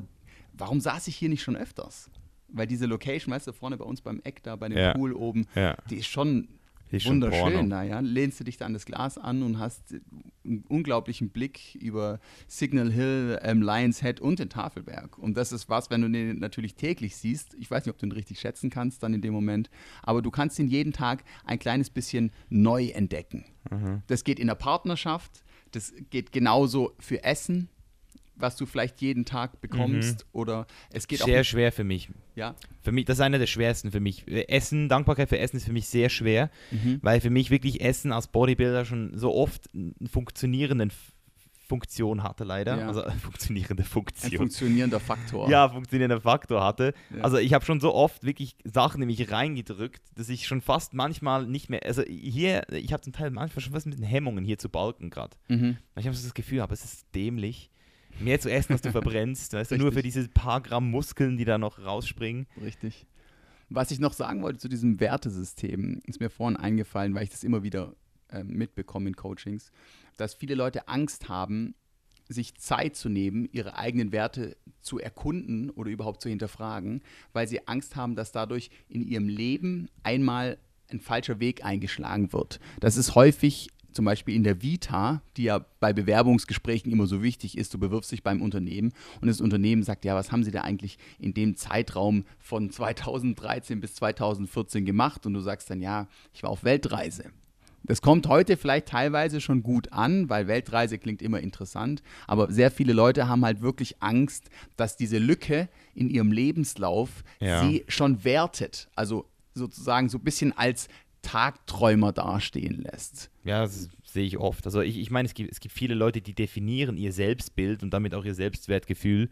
warum saß ich hier nicht schon öfters? Weil diese Location, weißt du, vorne bei uns beim Eck da, bei dem Ja. Pool oben, Ja. die ist schon ist wunderschön. Porno. Da, ja? Lehnst du dich da an das Glas an und hast einen unglaublichen Blick über Signal Hill, ähm, Lions Head und den Tafelberg. Und das ist was, wenn du den natürlich täglich siehst. Ich weiß nicht, ob du ihn richtig schätzen kannst dann in dem Moment, aber du kannst ihn jeden Tag ein kleines bisschen neu entdecken. Mhm. Das geht in der Partnerschaft, das geht genauso für Essen, was du vielleicht jeden Tag bekommst. Oder es geht Mhm. Sehr auch. schwer für mich. Ja, Für mich, das ist einer der schwersten für mich. Essen, Dankbarkeit für Essen ist für mich sehr schwer, Mhm. weil für mich wirklich Essen als Bodybuilder schon so oft eine funktionierende F- Funktion hatte, leider. Ja. Also <laughs> funktionierende ein Funktion. funktionierender Faktor. ja, funktionierender Faktor hatte. Ja. Also ich habe schon so oft wirklich Sachen in mich reingedrückt, dass ich schon fast manchmal nicht mehr, also hier, ich habe zum Teil manchmal schon was mit den Hemmungen hier zu balken gerade. Mhm. Ich habe so das Gefühl, aber es ist dämlich, mehr zu essen, als du <laughs> verbrennst, weißt du, nur für diese paar Gramm Muskeln, die da noch rausspringen. Richtig. Was ich noch sagen wollte zu diesem Wertesystem, ist mir vorhin eingefallen, weil ich das immer wieder ähm, mitbekomme in Coachings, dass viele Leute Angst haben, sich Zeit zu nehmen, ihre eigenen Werte zu erkunden oder überhaupt zu hinterfragen, weil sie Angst haben, dass dadurch in ihrem Leben einmal ein falscher Weg eingeschlagen wird. Das ist häufig zum Beispiel in der Vita, die ja bei Bewerbungsgesprächen immer so wichtig ist, du bewirbst dich beim Unternehmen und das Unternehmen sagt, ja, was haben sie da eigentlich in dem Zeitraum von 2013 bis 2014 gemacht? Und du sagst dann, ja, ich war auf Weltreise. Das kommt heute vielleicht teilweise schon gut an, weil Weltreise klingt immer interessant, aber sehr viele Leute haben halt wirklich Angst, dass diese Lücke in ihrem Lebenslauf Ja. sie schon wertet, also sozusagen so ein bisschen als Tagträumer dastehen lässt. Ja, das sehe ich oft. Also ich, ich meine, es gibt, es gibt viele Leute, die definieren ihr Selbstbild und damit auch ihr Selbstwertgefühl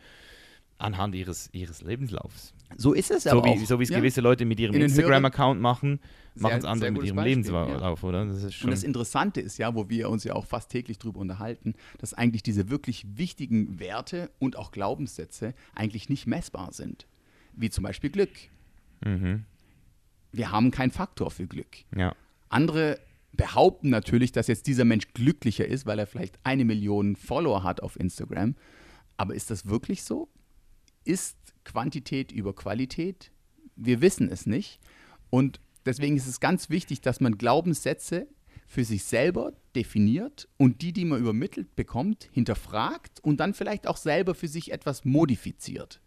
anhand ihres, ihres Lebenslaufs. So ist es So aber wie, auch. so wie es ja. gewisse Leute mit ihrem Instagram-Account machen, machen es andere mit ihrem Beispiel, Lebenslauf, oder? Das Und das Interessante ist ja, wo wir uns ja auch fast täglich drüber unterhalten, dass eigentlich diese wirklich wichtigen Werte und auch Glaubenssätze eigentlich nicht messbar sind. Wie zum Beispiel Glück. mhm. Wir haben keinen Faktor für Glück. Ja. Andere behaupten natürlich, dass jetzt dieser Mensch glücklicher ist, weil er vielleicht eine Million Follower hat auf Instagram. Aber ist das wirklich so? Ist Quantität über Qualität? Wir wissen es nicht. Und deswegen ist es ganz wichtig, dass man Glaubenssätze für sich selber definiert und die, die man übermittelt bekommt, hinterfragt und dann vielleicht auch selber für sich etwas modifiziert.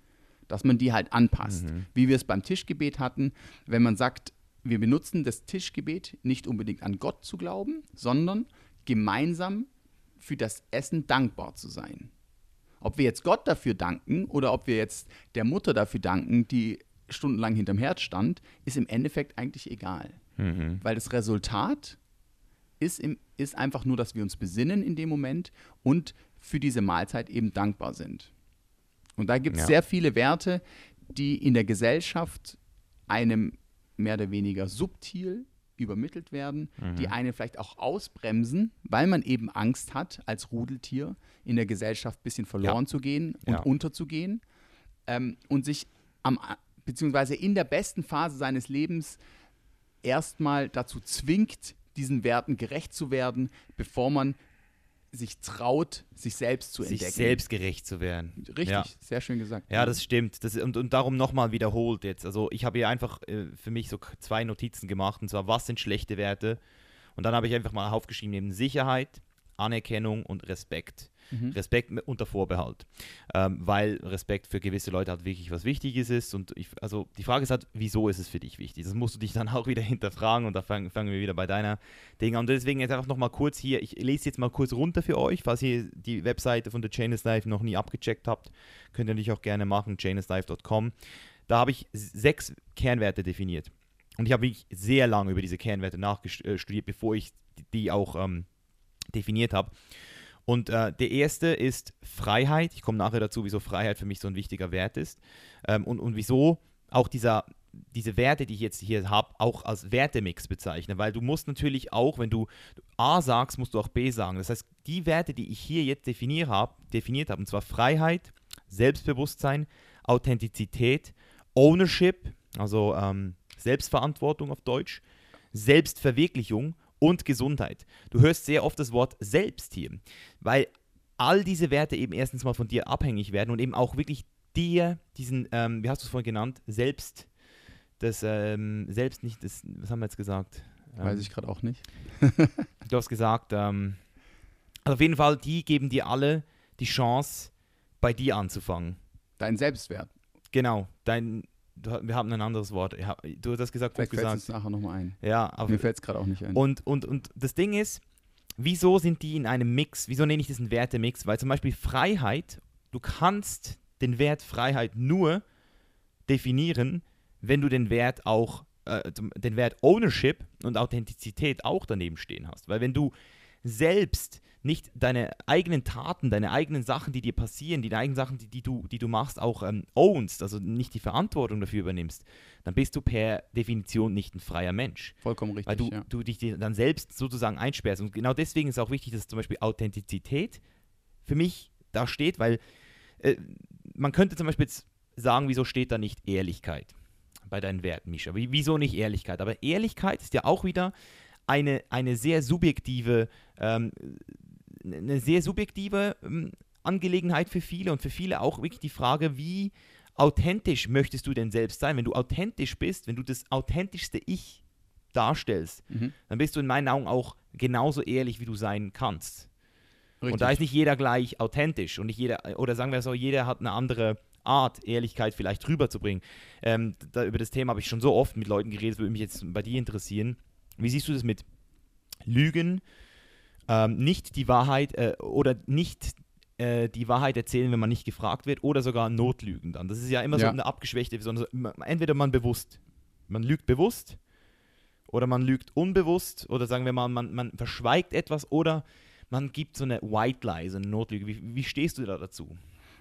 Dass man die halt anpasst. Wie wir es beim Tischgebet hatten, wenn man sagt, wir benutzen das Tischgebet nicht unbedingt an Gott zu glauben, sondern gemeinsam für das Essen dankbar zu sein. Ob wir jetzt Gott dafür danken oder ob wir jetzt der Mutter dafür danken, die stundenlang hinterm Herd stand, ist im Endeffekt eigentlich egal. Mhm. Weil das Resultat ist, im, ist einfach nur, dass wir uns besinnen in dem Moment und für diese Mahlzeit eben dankbar sind. Und da gibt es Ja. sehr viele Werte, die in der Gesellschaft einem mehr oder weniger subtil übermittelt werden, die Mhm. einen vielleicht auch ausbremsen, weil man eben Angst hat, als Rudeltier in der Gesellschaft ein bisschen verloren zu gehen und Ja. unterzugehen ähm, und sich am, beziehungsweise in der besten Phase seines Lebens erstmal dazu zwingt, diesen Werten gerecht zu werden, bevor man sich traut, sich selbst zu sich entdecken. selbstgerecht zu werden. Richtig, Ja. sehr schön gesagt. Ja, das stimmt. Das, und, und darum nochmal wiederholt jetzt. Also ich habe hier einfach äh, für mich so zwei Notizen gemacht. Und zwar, was sind schlechte Werte? Und dann habe ich einfach mal aufgeschrieben, eben Sicherheit, Anerkennung und Respekt. Mhm. Respekt unter Vorbehalt. Ähm, weil Respekt für gewisse Leute halt wirklich was Wichtiges ist. Und ich, also die Frage ist halt, wieso ist es für dich wichtig? Das musst du dich <laughs> dann auch wieder hinterfragen und da fangen, fangen wir wieder bei deiner Ding an. Und deswegen jetzt einfach nochmal kurz hier, ich lese jetzt mal kurz runter für euch, falls ihr die Webseite von der Chain is Life noch nie abgecheckt habt, könnt ihr natürlich auch gerne machen, chainislife.com. Da habe ich sechs Kernwerte definiert. Und ich habe wirklich sehr lange über diese Kernwerte nachstudiert, bevor ich die auch ähm, definiert habe. Und äh, der erste ist Freiheit. Ich komme nachher dazu, wieso Freiheit für mich so ein wichtiger Wert ist. Ähm, und, und wieso auch dieser, diese Werte, die ich jetzt hier habe, auch als Wertemix bezeichne. Weil du musst natürlich auch, wenn du A sagst, musst du auch B sagen. Das heißt, die Werte, die ich hier jetzt definiert habe, definiert habe und zwar Freiheit, Selbstbewusstsein, Authentizität, Ownership, also ähm, Selbstverantwortung auf Deutsch, Selbstverwirklichung und Gesundheit. Du hörst sehr oft das Wort selbst hier, weil all diese Werte eben erstens mal von dir abhängig werden und eben auch wirklich dir diesen, ähm, wie hast du es vorhin genannt, selbst, das ähm, selbst nicht, das, was haben wir jetzt gesagt? Weiß Ähm, ich gerade auch nicht. <laughs> Du hast gesagt, ähm, also auf jeden Fall, die geben dir alle die Chance, bei dir anzufangen. Dein Selbstwert. Genau, dein, wir haben ein anderes Wort. Ja, Du hast das gesagt, gut Vielleicht fällt es gesagt. uns nachher nochmal ein. Ja, aber Mir fällt es gerade auch nicht ein. und, und, und das Ding ist, wieso sind die in einem Mix? Wieso nenne ich das einen Wertemix? Weil zum Beispiel Freiheit, du kannst den Wert Freiheit nur definieren, wenn du den Wert auch, äh, den Wert Ownership und Authentizität auch daneben stehen hast. Weil wenn du selbst nicht deine eigenen Taten, deine eigenen Sachen, die dir passieren, die eigenen Sachen, die, die, du, die du machst, auch ähm, ownst, also nicht die Verantwortung dafür übernimmst, dann bist du per Definition nicht ein freier Mensch. Vollkommen richtig. Weil du, ja. du dich dann selbst sozusagen einsperrst. Und genau deswegen ist auch wichtig, dass zum Beispiel Authentizität für mich da steht, weil äh, man könnte zum Beispiel jetzt sagen, wieso steht da nicht Ehrlichkeit bei deinen Werten, Misha? Wie, wieso nicht Ehrlichkeit? Aber Ehrlichkeit ist ja auch wieder eine, eine sehr subjektive, ähm, eine sehr subjektive ähm, Angelegenheit für viele und für viele auch wirklich die Frage, wie authentisch möchtest du denn selbst sein? Wenn du authentisch bist, wenn du das authentischste Ich darstellst, Mhm. dann bist du in meinen Augen auch genauso ehrlich, wie du sein kannst. Richtig. Und da ist nicht jeder gleich authentisch und nicht jeder, oder sagen wir so, jeder hat eine andere Art, Ehrlichkeit vielleicht rüberzubringen. Ähm, da, über das Thema habe ich schon so oft mit Leuten geredet, würde mich jetzt bei dir interessieren. Wie siehst du das mit Lügen, ähm, nicht die Wahrheit äh, oder nicht äh, die Wahrheit erzählen, wenn man nicht gefragt wird, oder sogar Notlügen dann? Das ist ja immer so Ja. eine abgeschwächte, sondern so, entweder man bewusst, man lügt bewusst oder man lügt unbewusst oder sagen wir mal, man, man verschweigt etwas oder man gibt so eine White Lie, so eine Notlüge. Wie, wie stehst du da dazu?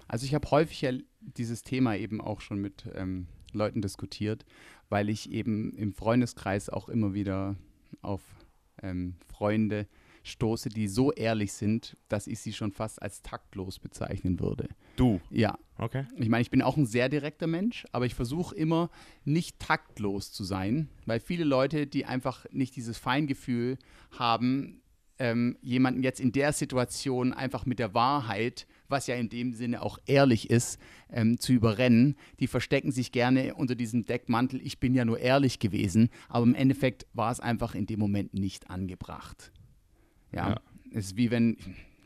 Also ich habe häufig ja dieses Thema eben auch schon mit ähm, Leuten diskutiert, weil ich eben im Freundeskreis auch immer wieder auf ähm, Freunde stoße, die so ehrlich sind, dass ich sie schon fast als taktlos bezeichnen würde. Du. Ja, Okay. ich meine, ich bin auch ein sehr direkter Mensch, aber ich versuche immer nicht taktlos zu sein, weil viele Leute, die einfach nicht dieses Feingefühl haben, ähm, jemanden jetzt in der Situation einfach mit der Wahrheit, was ja in dem Sinne auch ehrlich ist, ähm, zu überrennen, die verstecken sich gerne unter diesem Deckmantel, ich bin ja nur ehrlich gewesen, aber im Endeffekt war es einfach in dem Moment nicht angebracht. Ja, Ja. es ist wie wenn,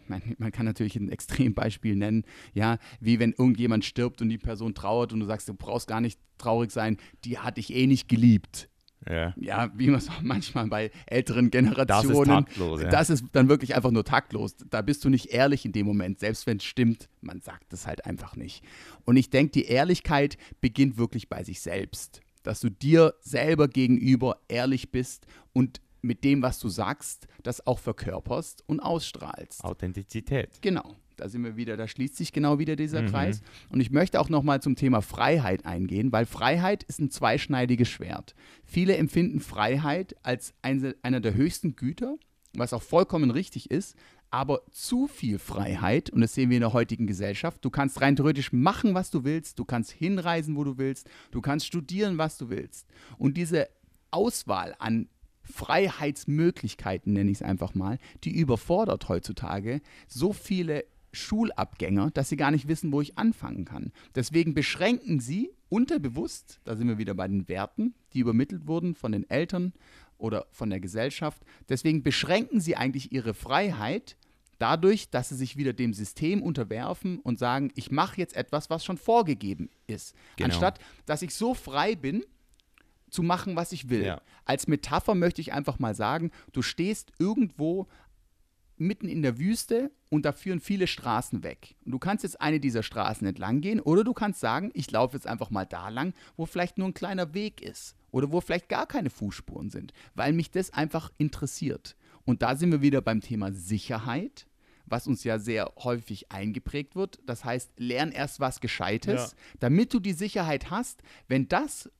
man, man kann natürlich ein Extrembeispiel nennen, ja, wie wenn irgendjemand stirbt und die Person trauert und du sagst, du brauchst gar nicht traurig sein, die hat dich eh nicht geliebt. Ja. Ja, wie man es auch manchmal bei älteren Das ist Generationen. taktlos, ja. Das ist dann wirklich einfach nur taktlos. Da bist du nicht ehrlich in dem Moment, selbst wenn es stimmt. Man sagt es halt einfach nicht. Und ich denke, die Ehrlichkeit beginnt wirklich bei sich selbst. Dass du dir selber gegenüber ehrlich bist und mit dem, was du sagst, das auch verkörperst und ausstrahlst. Authentizität. Genau, da sind wir wieder, da schließt sich genau wieder dieser Mhm. Kreis. Und ich möchte auch nochmal zum Thema Freiheit eingehen, weil Freiheit ist ein zweischneidiges Schwert. Viele empfinden Freiheit als eine, einer der höchsten Güter, was auch vollkommen richtig ist. Aber zu viel Freiheit, und das sehen wir in der heutigen Gesellschaft, du kannst rein theoretisch machen, was du willst, du kannst hinreisen, wo du willst, du kannst studieren, was du willst. Und diese Auswahl an Freiheitsmöglichkeiten, nenne ich es einfach mal, die überfordert heutzutage so viele Schulabgänger, dass sie gar nicht wissen, wo ich anfangen kann. Deswegen beschränken sie unterbewusst, da sind wir wieder bei den Werten, die übermittelt wurden von den Eltern oder von der Gesellschaft, deswegen beschränken sie eigentlich ihre Freiheit dadurch, dass sie sich wieder dem System unterwerfen und sagen, ich mache jetzt etwas, was schon vorgegeben ist. Genau. Anstatt, dass ich so frei bin, zu machen, was ich will. Ja. Als Metapher möchte ich einfach mal sagen, du stehst irgendwo mitten in der Wüste und da führen viele Straßen weg. Und du kannst jetzt eine dieser Straßen entlang gehen oder du kannst sagen, ich laufe jetzt einfach mal da lang, wo vielleicht nur ein kleiner Weg ist oder wo vielleicht gar keine Fußspuren sind, weil mich das einfach interessiert. Und da sind wir wieder beim Thema Sicherheit, was uns ja sehr häufig eingeprägt wird. Das heißt, lern erst was Gescheites, ja. damit du die Sicherheit hast, wenn das,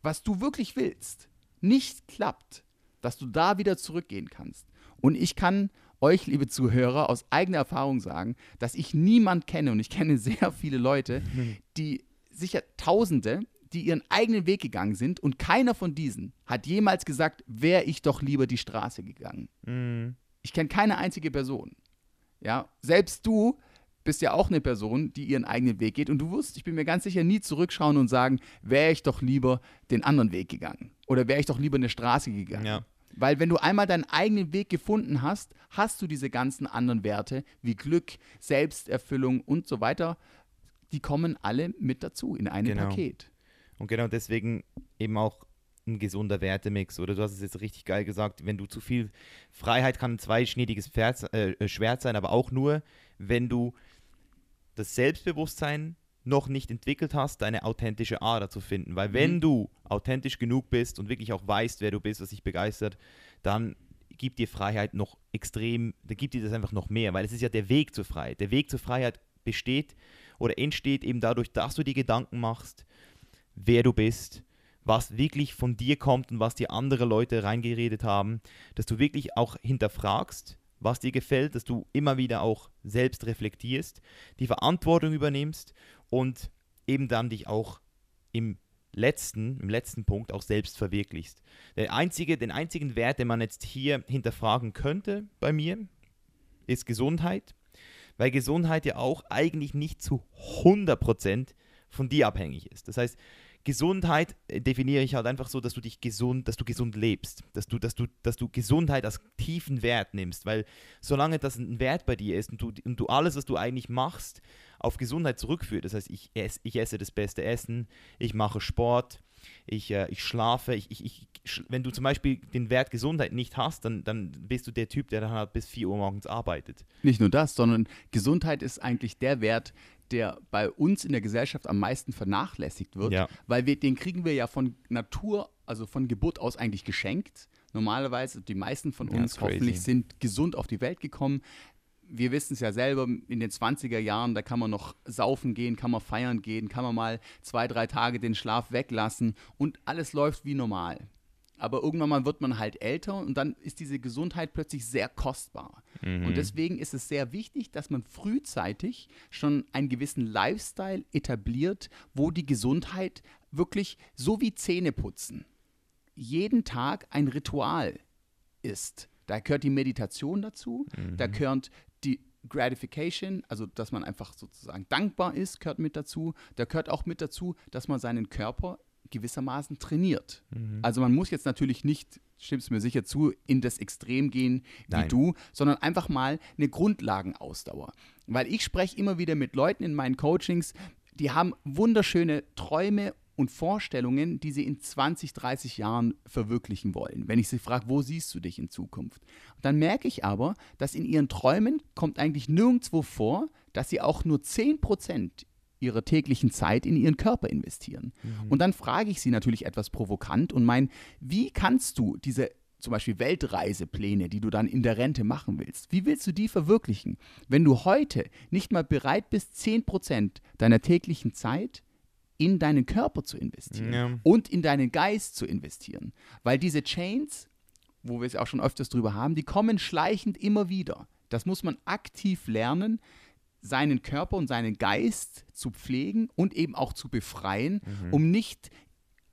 was du wirklich willst, nicht klappt, dass du da wieder zurückgehen kannst. Und ich kann euch, liebe Zuhörer, aus eigener Erfahrung sagen, dass ich niemand kenne und ich kenne <laughs> sehr viele Leute, die sicher Tausende, die ihren eigenen Weg gegangen sind und keiner von diesen hat jemals gesagt, wäre ich doch lieber die Straße gegangen. Mhm. Ich kenne keine einzige Person. Ja, selbst du bist ja auch eine Person, die ihren eigenen Weg geht und du wirst, ich bin mir ganz sicher, nie zurückschauen und sagen, wäre ich doch lieber den anderen Weg gegangen oder wäre ich doch lieber eine Straße gegangen. Ja. Weil wenn du einmal deinen eigenen Weg gefunden hast, hast du diese ganzen anderen Werte wie Glück, Selbsterfüllung und so weiter, die kommen alle mit dazu in einem genau. Paket. Und genau deswegen eben auch ein gesunder Wertemix. Oder du hast es jetzt richtig geil gesagt, wenn du zu viel Freiheit kann ein zweischneidiges Pferd, äh, Schwert sein, aber auch nur, wenn du das Selbstbewusstsein noch nicht entwickelt hast, deine authentische Ader zu finden. Weil wenn mhm. du authentisch genug bist und wirklich auch weißt, wer du bist, was dich begeistert, dann gibt dir Freiheit noch extrem, dann gibt dir das einfach noch mehr, weil es ist ja der Weg zur Freiheit. Der Weg zur Freiheit besteht oder entsteht eben dadurch, dass du dir Gedanken machst, wer du bist, was wirklich von dir kommt und was dir andere Leute reingeredet haben, dass du wirklich auch hinterfragst, was dir gefällt, dass du immer wieder auch selbst reflektierst, die Verantwortung übernimmst und eben dann dich auch im letzten, im letzten Punkt auch selbst verwirklichst. Der einzige, den einzigen Wert, den man jetzt hier hinterfragen könnte bei mir, ist Gesundheit, weil Gesundheit ja auch eigentlich nicht zu 100% von dir abhängig ist. Das heißt, Gesundheit äh, definiere ich halt einfach so, dass du dich gesund, dass du gesund lebst, dass du, dass du, dass du Gesundheit als tiefen Wert nimmst, weil solange das ein Wert bei dir ist und du, und du alles, was du eigentlich machst, auf Gesundheit zurückführt, das heißt, ich, ess, ich esse das beste Essen, ich mache Sport, ich, äh, ich schlafe, ich, ich, ich, wenn du zum Beispiel den Wert Gesundheit nicht hast, dann, dann bist du der Typ, der dann halt bis 4 Uhr morgens arbeitet. Nicht nur das, sondern Gesundheit ist eigentlich der Wert, der bei uns in der Gesellschaft am meisten vernachlässigt wird, ja. weil wir, den kriegen wir ja von Natur, also von Geburt aus eigentlich geschenkt. Normalerweise, die meisten von uns ja, hoffentlich sind gesund auf die Welt gekommen. Wir wissen es ja selber, in den 20er Jahren, da kann man noch saufen gehen, kann man feiern gehen, kann man mal zwei, drei Tage den Schlaf weglassen und alles läuft wie normal aber irgendwann mal wird man halt älter und dann ist diese Gesundheit plötzlich sehr kostbar. Mhm. Und deswegen ist es sehr wichtig, dass man frühzeitig schon einen gewissen Lifestyle etabliert, wo die Gesundheit wirklich so wie Zähneputzen jeden Tag ein Ritual ist. Da gehört die Meditation dazu, mhm. da gehört die Gratification, also dass man einfach sozusagen dankbar ist, gehört mit dazu. Da gehört auch mit dazu, dass man seinen Körper gewissermaßen trainiert. Mhm. Also man muss jetzt natürlich nicht, stimmst mir sicher zu, in das Extrem gehen wie Nein. du, sondern einfach mal eine Grundlagenausdauer. Weil ich spreche immer wieder mit Leuten in meinen Coachings, die haben wunderschöne Träume und Vorstellungen, die sie in 20, 30 Jahren verwirklichen wollen. Wenn ich sie frage, wo siehst du dich in Zukunft? Dann merke ich aber, dass in ihren Träumen kommt eigentlich nirgendwo vor, dass sie auch nur 10 Prozent ihrer täglichen Zeit in ihren Körper investieren. Mhm. Und dann frage ich sie natürlich etwas provokant und meine, wie kannst du diese zum Beispiel Weltreisepläne, die du dann in der Rente machen willst, wie willst du die verwirklichen, wenn du heute nicht mal bereit bist, 10% deiner täglichen Zeit in deinen Körper zu investieren ja. und in deinen Geist zu investieren? Weil diese Chains, wo wir es auch schon öfters drüber haben, die kommen schleichend immer wieder. Das muss man aktiv lernen, seinen Körper und seinen Geist zu pflegen und eben auch zu befreien, mhm. um nicht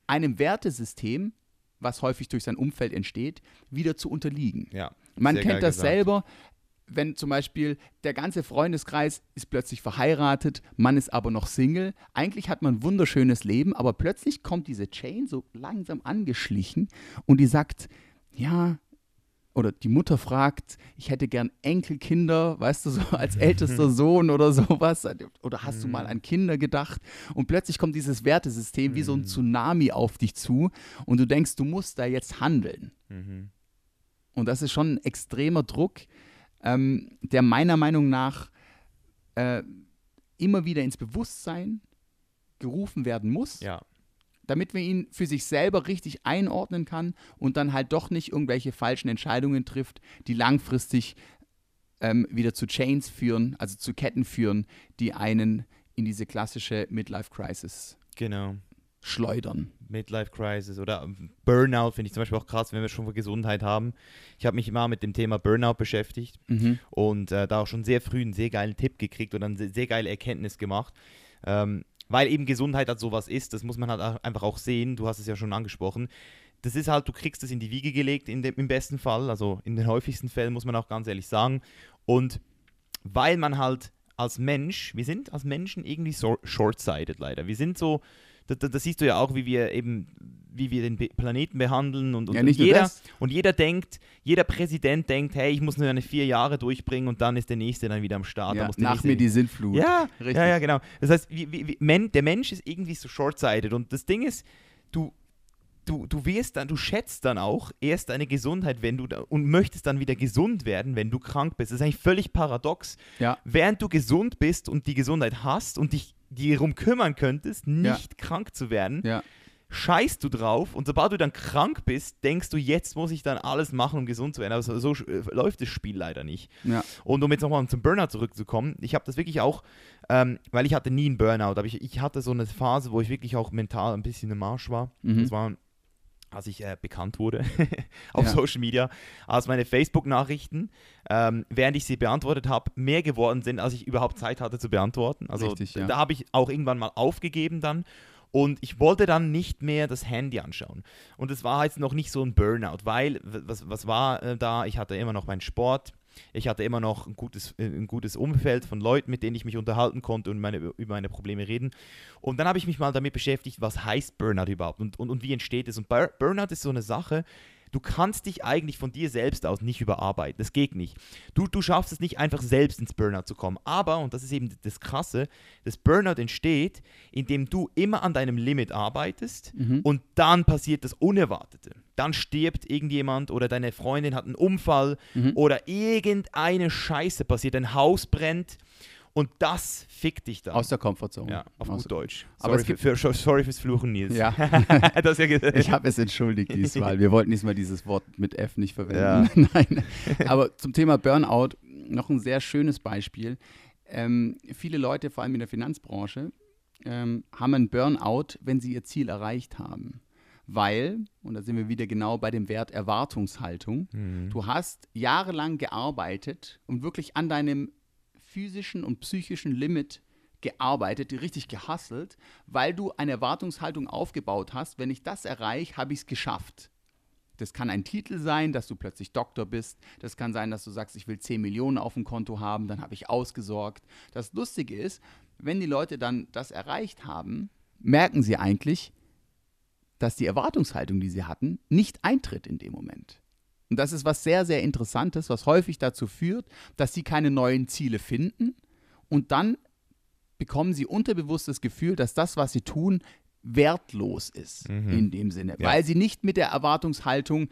einem Wertesystem, was häufig durch sein Umfeld entsteht, wieder zu unterliegen. Ja, Man kennt das gesagt. selber, wenn zum Beispiel der ganze Freundeskreis ist plötzlich verheiratet, man ist aber noch Single. Eigentlich hat man ein wunderschönes Leben, aber plötzlich kommt diese Chain so langsam angeschlichen und die sagt, ja, oder die Mutter fragt, ich hätte gern Enkelkinder, weißt du, so <laughs> als ältester Sohn oder sowas. Oder hast du mal an Kinder gedacht? Und plötzlich kommt dieses Wertesystem wie so ein Tsunami auf dich zu und du denkst, du musst da jetzt handeln. Mhm. Und das ist schon ein extremer Druck, ähm, der meiner Meinung nach äh, immer wieder ins Bewusstsein gerufen werden muss, Ja, damit man ihn für sich selber richtig einordnen kann und dann halt doch nicht irgendwelche falschen Entscheidungen trifft, die langfristig ähm, wieder zu Chains führen, also zu Ketten führen, die einen in diese klassische Midlife-Crisis genau. schleudern. Midlife Crisis oder Burnout finde ich zum Beispiel auch krass, wenn wir schon von Gesundheit haben. Ich habe mich immer mit dem Thema Burnout beschäftigt Mhm. und äh, da auch schon sehr früh einen sehr geilen Tipp gekriegt oder eine sehr, sehr geile Erkenntnis gemacht. Ähm, weil eben Gesundheit halt sowas ist, das muss man halt einfach auch sehen. Du hast es ja schon angesprochen. Das ist halt, du kriegst es in die Wiege gelegt, in dem, im besten Fall, also in den häufigsten Fällen, muss man auch ganz ehrlich sagen. Und weil man halt als Mensch, wir sind als Menschen irgendwie so short-sighted leider. Wir sind so, das, das siehst du ja auch, wie wir eben, wie wir den Planeten behandeln und, und, Ja, und jeder, und jeder denkt, jeder Präsident denkt, hey, ich muss nur eine vier Jahre durchbringen und dann ist der nächste dann wieder am Start. Ja, nach mir die Sintflut. ja, Richtig. ja, ja, genau. Das heißt, wie, wie, men, der Mensch ist irgendwie so short-sighted und das Ding ist, du, du, du wirst dann, du schätzt dann auch erst deine Gesundheit, wenn du da, und möchtest dann wieder gesund werden, wenn du krank bist. Das ist eigentlich völlig paradox. Ja. Während du gesund bist und die Gesundheit hast und dich darum kümmern könntest, nicht Ja. krank zu werden, Ja. scheißt du drauf und sobald du dann krank bist, denkst du, jetzt muss ich dann alles machen, um gesund zu werden. Aber so, so äh, läuft das Spiel leider nicht. Ja. Und um jetzt nochmal zum Burnout zurückzukommen, ich habe das wirklich auch, ähm, weil ich hatte nie einen Burnout, aber ich, ich hatte so eine Phase, wo ich wirklich auch mental ein bisschen im Marsch war. Mhm. Das war, als ich äh, bekannt wurde <laughs> auf Ja. Social Media, als meine Facebook-Nachrichten, ähm, während ich sie beantwortet habe, mehr geworden sind, als ich überhaupt Zeit hatte zu beantworten. Also Richtig, ja. da habe ich auch irgendwann mal aufgegeben dann. Und ich wollte dann nicht mehr das Handy anschauen. Und es war jetzt noch nicht so ein Burnout, weil, was, was war äh, da? Ich hatte immer noch meinen Sport. Ich hatte immer noch ein gutes, äh, ein gutes Umfeld von Leuten, mit denen ich mich unterhalten konnte und meine, über meine Probleme reden. Und dann habe ich mich mal damit beschäftigt, was heißt Burnout überhaupt und, und, und wie entsteht es. Und Bur Burnout ist so eine Sache, du kannst dich eigentlich von dir selbst aus nicht überarbeiten. Das geht nicht. Du, du schaffst es nicht einfach selbst ins Burnout zu kommen. Aber, und das ist eben das Krasse, das Burnout entsteht, indem du immer an deinem Limit arbeitest Mhm. und dann passiert das Unerwartete. Dann stirbt irgendjemand oder deine Freundin hat einen Unfall Mhm. oder irgendeine Scheiße passiert, ein Haus brennt und das fickt dich dann. Aus der Komfortzone. ja, auf Aus gut Deutsch. Aber Sorry, es gibt- für, für, sorry fürs Fluchen, Nils. Ja. <laughs> das ja. Ich habe es entschuldigt diesmal. Wir wollten diesmal dieses Wort mit F nicht verwenden. <laughs> Nein. Aber zum Thema Burnout noch ein sehr schönes Beispiel. Ähm, viele Leute, vor allem in der Finanzbranche, ähm, haben einen Burnout, wenn sie ihr Ziel erreicht haben. Weil, und da sind wir wieder genau bei dem Wert Erwartungshaltung, Mhm. du hast jahrelang gearbeitet und wirklich an deinem physischen und psychischen Limit gearbeitet, richtig gehasselt, weil du eine Erwartungshaltung aufgebaut hast, wenn ich das erreiche, habe ich es geschafft. Das kann ein Titel sein, dass du plötzlich Doktor bist. Das kann sein, dass du sagst, ich will 10 Millionen auf dem Konto haben, dann habe ich ausgesorgt. Das Lustige ist, wenn die Leute dann das erreicht haben, merken sie eigentlich, dass die Erwartungshaltung, die sie hatten, nicht eintritt in dem Moment. Und das ist was sehr, sehr Interessantes, was häufig dazu führt, dass sie keine neuen Ziele finden und dann bekommen sie unterbewusst das Gefühl, dass das, was sie tun, wertlos ist Mhm. in dem Sinne, Ja. weil sie nicht mit der Erwartungshaltung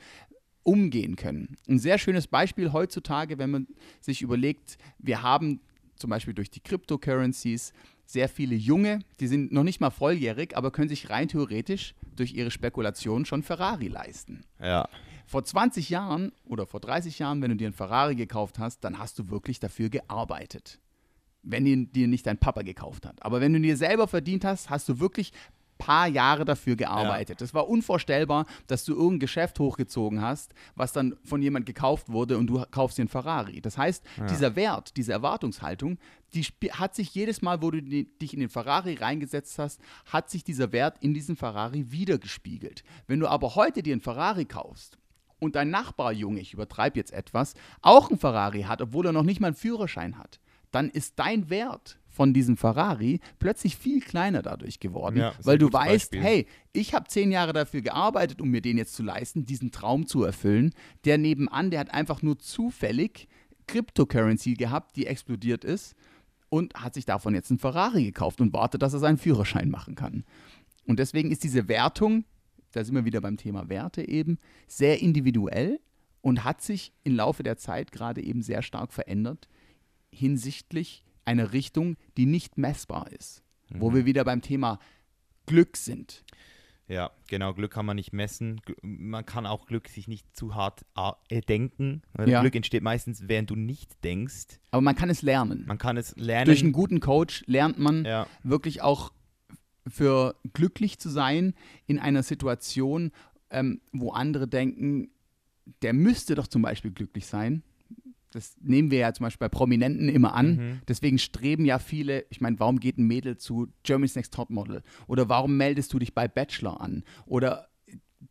umgehen können. Ein sehr schönes Beispiel heutzutage, wenn man sich überlegt, wir haben zum Beispiel durch die Cryptocurrencies sehr viele Junge, die sind noch nicht mal volljährig, aber können sich rein theoretisch durch ihre Spekulation schon Ferrari leisten. Ja. Vor 20 Jahren oder vor 30 Jahren, wenn du dir einen Ferrari gekauft hast, dann hast du wirklich dafür gearbeitet. Wenn ihn dir nicht dein Papa gekauft hat. Aber wenn du dir selber verdient hast, hast du wirklich paar Jahre dafür gearbeitet. Das war unvorstellbar, dass du irgendein Geschäft hochgezogen hast, was dann von jemand gekauft wurde und du kaufst dir einen Ferrari. Das heißt, Ja. dieser Wert, diese Erwartungshaltung, die hat sich jedes Mal, wo du dich in den Ferrari reingesetzt hast, hat sich dieser Wert in diesem Ferrari wiedergespiegelt. Wenn du aber heute dir einen Ferrari kaufst und dein Nachbarjunge, ich übertreibe jetzt etwas, auch einen Ferrari hat, obwohl er noch nicht mal einen Führerschein hat, dann ist dein Wert von diesem Ferrari plötzlich viel kleiner dadurch geworden, Ja, weil du weißt, Beispiel. hey, ich habe zehn Jahre dafür gearbeitet, um mir den jetzt zu leisten, diesen Traum zu erfüllen. Der nebenan, der hat einfach nur zufällig Cryptocurrency gehabt, die explodiert ist und hat sich davon jetzt einen Ferrari gekauft und wartet, dass er seinen Führerschein machen kann. Und deswegen ist diese Wertung, da sind wir wieder beim Thema Werte eben, sehr individuell und hat sich im Laufe der Zeit gerade eben sehr stark verändert hinsichtlich einer Richtung, die nicht messbar ist. Wo Mhm. wir wieder beim Thema Glück sind. Ja, genau. Glück kann man nicht messen. Man kann auch Glück sich nicht zu hart äh, denken. Ja. Glück entsteht meistens, während du nicht denkst. Aber man kann es lernen. Man kann es lernen. Durch einen guten Coach lernt man ja, wirklich auch für glücklich zu sein in einer Situation, ähm, wo andere denken, der müsste doch zum Beispiel glücklich sein. Das nehmen wir ja zum Beispiel bei Prominenten immer an. Mhm. Deswegen streben ja viele, ich meine, warum geht ein Mädel zu Germany's Next Topmodel? Oder warum meldest du dich bei Bachelor an? Oder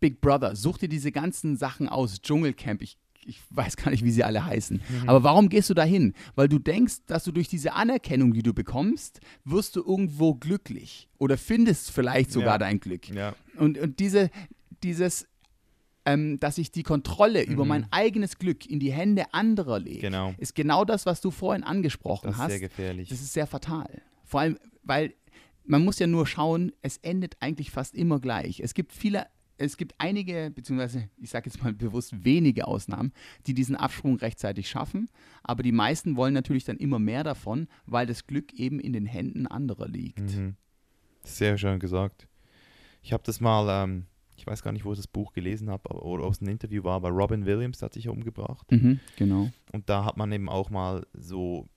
Big Brother, such dir diese ganzen Sachen aus, Dschungelcamp, ich, ich weiß gar nicht, wie sie alle heißen. Mhm. Aber warum gehst du dahin? Weil du denkst, dass du durch diese Anerkennung, die du bekommst, wirst du irgendwo glücklich oder findest vielleicht sogar Ja. dein Glück. ja, Und, und diese, dieses, ähm, dass ich die Kontrolle über Mhm. mein eigenes Glück in die Hände anderer lege, genau. ist genau das, was du vorhin angesprochen Das ist hast. sehr gefährlich. Das ist sehr fatal. Vor allem, weil man muss ja nur schauen, es endet eigentlich fast immer gleich. Es gibt viele, es gibt einige, beziehungsweise ich sage jetzt mal bewusst wenige Ausnahmen, die diesen Absprung rechtzeitig schaffen, aber die meisten wollen natürlich dann immer mehr davon, weil das Glück eben in den Händen anderer liegt. Mhm. Sehr schön gesagt. Ich habe das mal, ähm, ich weiß gar nicht, wo ich das Buch gelesen habe oder ob es ein Interview war, aber Robin Williams hat sich ja umgebracht. Mhm, genau. Und da hat man eben auch mal so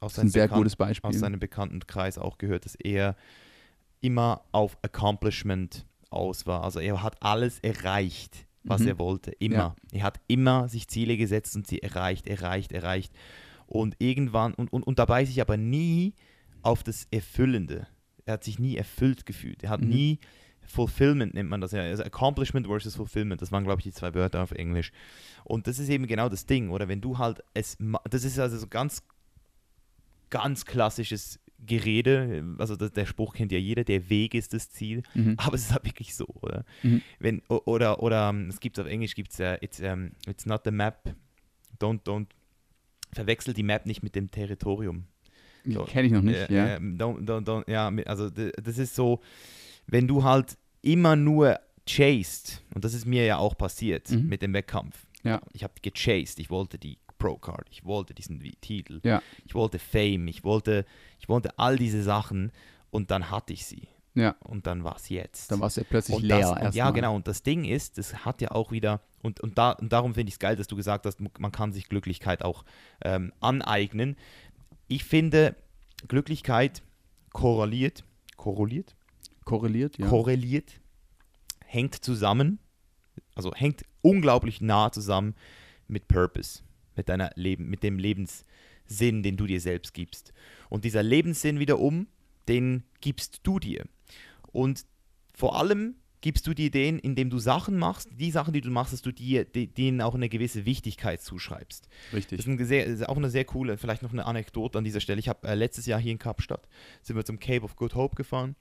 aus seinem, sehr Bekan gutes Beispiel. aus seinem bekannten Kreis auch gehört, dass er immer auf Accomplishment aus war. Also er hat alles erreicht, was Mhm. er wollte. Immer. Ja. Er hat immer sich Ziele gesetzt und sie erreicht, erreicht, erreicht. Und irgendwann, und, und, und dabei sich aber nie auf das Erfüllende. Er hat sich nie erfüllt gefühlt. Er hat Mhm. nie Fulfillment nennt man das ja. Also Accomplishment versus Fulfillment. Das waren, glaube ich, die zwei Wörter auf Englisch. Und das ist eben genau das Ding, oder? Wenn du halt es, das ist also so ganz, ganz klassisches Gerede. Also das, der Spruch kennt ja jeder, der Weg ist das Ziel. Mhm. Aber es ist halt wirklich so, oder? Mhm. Wenn, oder, oder ähm, es gibt auf Englisch gibt es it's, um, it's not the map. Don't, don't, verwechsel die Map nicht mit dem Territorium. So. Kenne ich noch nicht, Äh, ja. ähm, don't, don't, don't, ja, also das ist so, wenn du halt immer nur chased, und das ist mir ja auch passiert Mhm. mit dem Wettkampf. Ja. Ich habe gechased, ich wollte die Pro-Card, ich wollte diesen Titel, Ja. ich wollte Fame, ich wollte, ich wollte all diese Sachen und dann hatte ich sie. Ja. Und dann war es jetzt. Dann war es ja plötzlich Und leer das, und ja, erstmal. genau. Und das Ding ist, das hat ja auch wieder, und, und, da, und darum finde ich es geil, dass du gesagt hast, man kann sich Glücklichkeit auch ähm, aneignen. Ich finde, Glücklichkeit korreliert, korreliert, Korreliert, ja. korreliert, hängt zusammen, also hängt unglaublich nah zusammen mit Purpose, mit deiner Leben, mit dem Lebenssinn, den du dir selbst gibst. Und dieser Lebenssinn wiederum, den gibst du dir. Und vor allem gibst du dir den, indem du Sachen machst, die Sachen, die du machst, dass du dir, denen auch eine gewisse Wichtigkeit zuschreibst. Das Richtig. ist, ein sehr, ist auch eine sehr coole, vielleicht noch eine Anekdote an dieser Stelle. Ich habe äh, letztes Jahr hier in Kapstadt, sind wir zum Cape of Good Hope gefahren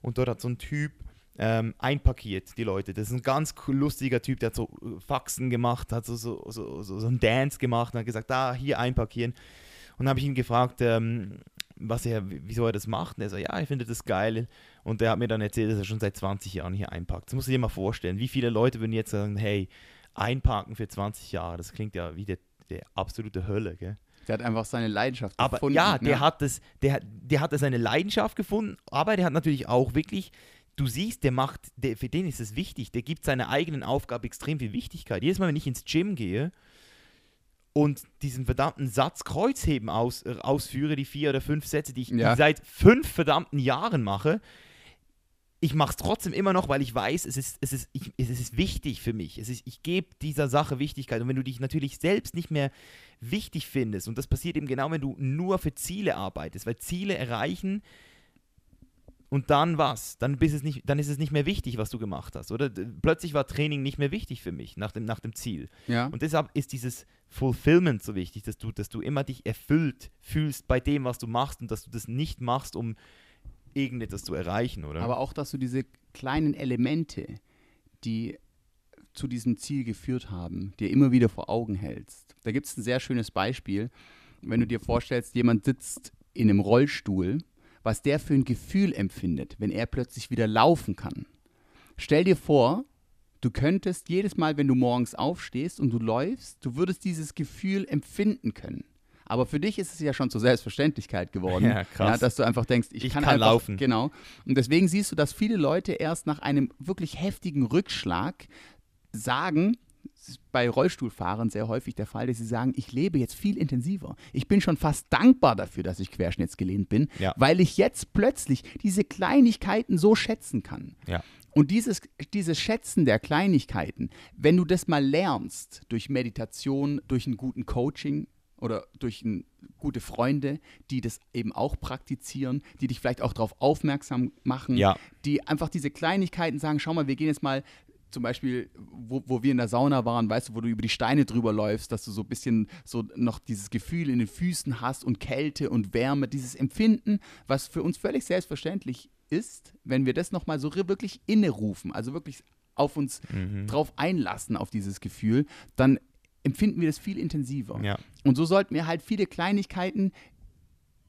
und dort hat so ein Typ ähm, einparkiert, die Leute. Das ist ein ganz lustiger Typ, der hat so äh, Faxen gemacht, hat so, so, so, so, so einen Dance gemacht und hat gesagt, da, hier einparkieren. Und dann habe ich ihn gefragt, ähm, was er, wieso er das macht. Und er so, ja, ich finde das geil. Und der hat mir dann erzählt, dass er schon seit 20 Jahren hier einparkt. Das musst du dir mal vorstellen. Wie viele Leute würden jetzt sagen, hey, einparken für 20 Jahre, das klingt ja wie der, der absolute Hölle, gell? Der hat einfach seine Leidenschaft Aber gefunden. ja, der ne? hat das, der, der hat seine Leidenschaft gefunden, aber der hat natürlich auch wirklich, du siehst, der macht, der, für den ist es wichtig, der gibt seiner eigenen Aufgabe extrem viel Wichtigkeit. Jedes Mal, wenn ich ins Gym gehe und diesen verdammten Satz Kreuzheben aus, äh, ausführe, die vier oder fünf Sätze, die ich Ja. seit fünf verdammten Jahren mache, ich mache es trotzdem immer noch, weil ich weiß, es ist, es ist, ich, es ist wichtig für mich. Es ist, ich gebe dieser Sache Wichtigkeit. Und wenn du dich natürlich selbst nicht mehr wichtig findest, und das passiert eben genau, wenn du nur für Ziele arbeitest, weil Ziele erreichen und dann was? Dann, bist es nicht, dann ist es nicht mehr wichtig, was du gemacht hast. Oder plötzlich war Training nicht mehr wichtig für mich nach dem, nach dem Ziel. Ja. Und deshalb ist dieses Fulfillment so wichtig, dass du, dass du immer dich erfüllt fühlst bei dem, was du machst und dass du das nicht machst, um irgendetwas zu erreichen, oder? Aber auch, dass du diese kleinen Elemente, die zu diesem Ziel geführt haben, dir immer wieder vor Augen hältst. Da gibt es ein sehr schönes Beispiel. Wenn du dir vorstellst, jemand sitzt in einem Rollstuhl, was der für ein Gefühl empfindet, wenn er plötzlich wieder laufen kann. Stell dir vor, du könntest jedes Mal, wenn du morgens aufstehst und du läufst, du würdest dieses Gefühl empfinden können. Aber für dich ist es ja schon zur Selbstverständlichkeit geworden, <laughs> Ja, krass. dass du einfach denkst, ich, Ich kann, kann einfach, laufen. Genau. Und deswegen siehst du, dass viele Leute erst nach einem wirklich heftigen Rückschlag sagen, bei Rollstuhlfahrern sehr häufig der Fall, dass sie sagen, ich lebe jetzt viel intensiver. Ich bin schon fast dankbar dafür, dass ich querschnittsgelehnt bin, Ja. weil ich jetzt plötzlich diese Kleinigkeiten so schätzen kann. Ja. Und dieses, dieses Schätzen der Kleinigkeiten, wenn du das mal lernst durch Meditation, durch einen guten Coaching oder durch ein, gute Freunde, die das eben auch praktizieren, die dich vielleicht auch darauf aufmerksam machen, Ja. die einfach diese Kleinigkeiten sagen, schau mal, wir gehen jetzt mal zum Beispiel, wo, wo wir in der Sauna waren, weißt du, wo du über die Steine drüber läufst, dass du so ein bisschen so noch dieses Gefühl in den Füßen hast und Kälte und Wärme, dieses Empfinden, was für uns völlig selbstverständlich ist, wenn wir das nochmal so wirklich innerufen, also wirklich auf uns Mhm. drauf einlassen, auf dieses Gefühl, dann empfinden wir das viel intensiver. Ja. Und so sollten wir halt viele Kleinigkeiten,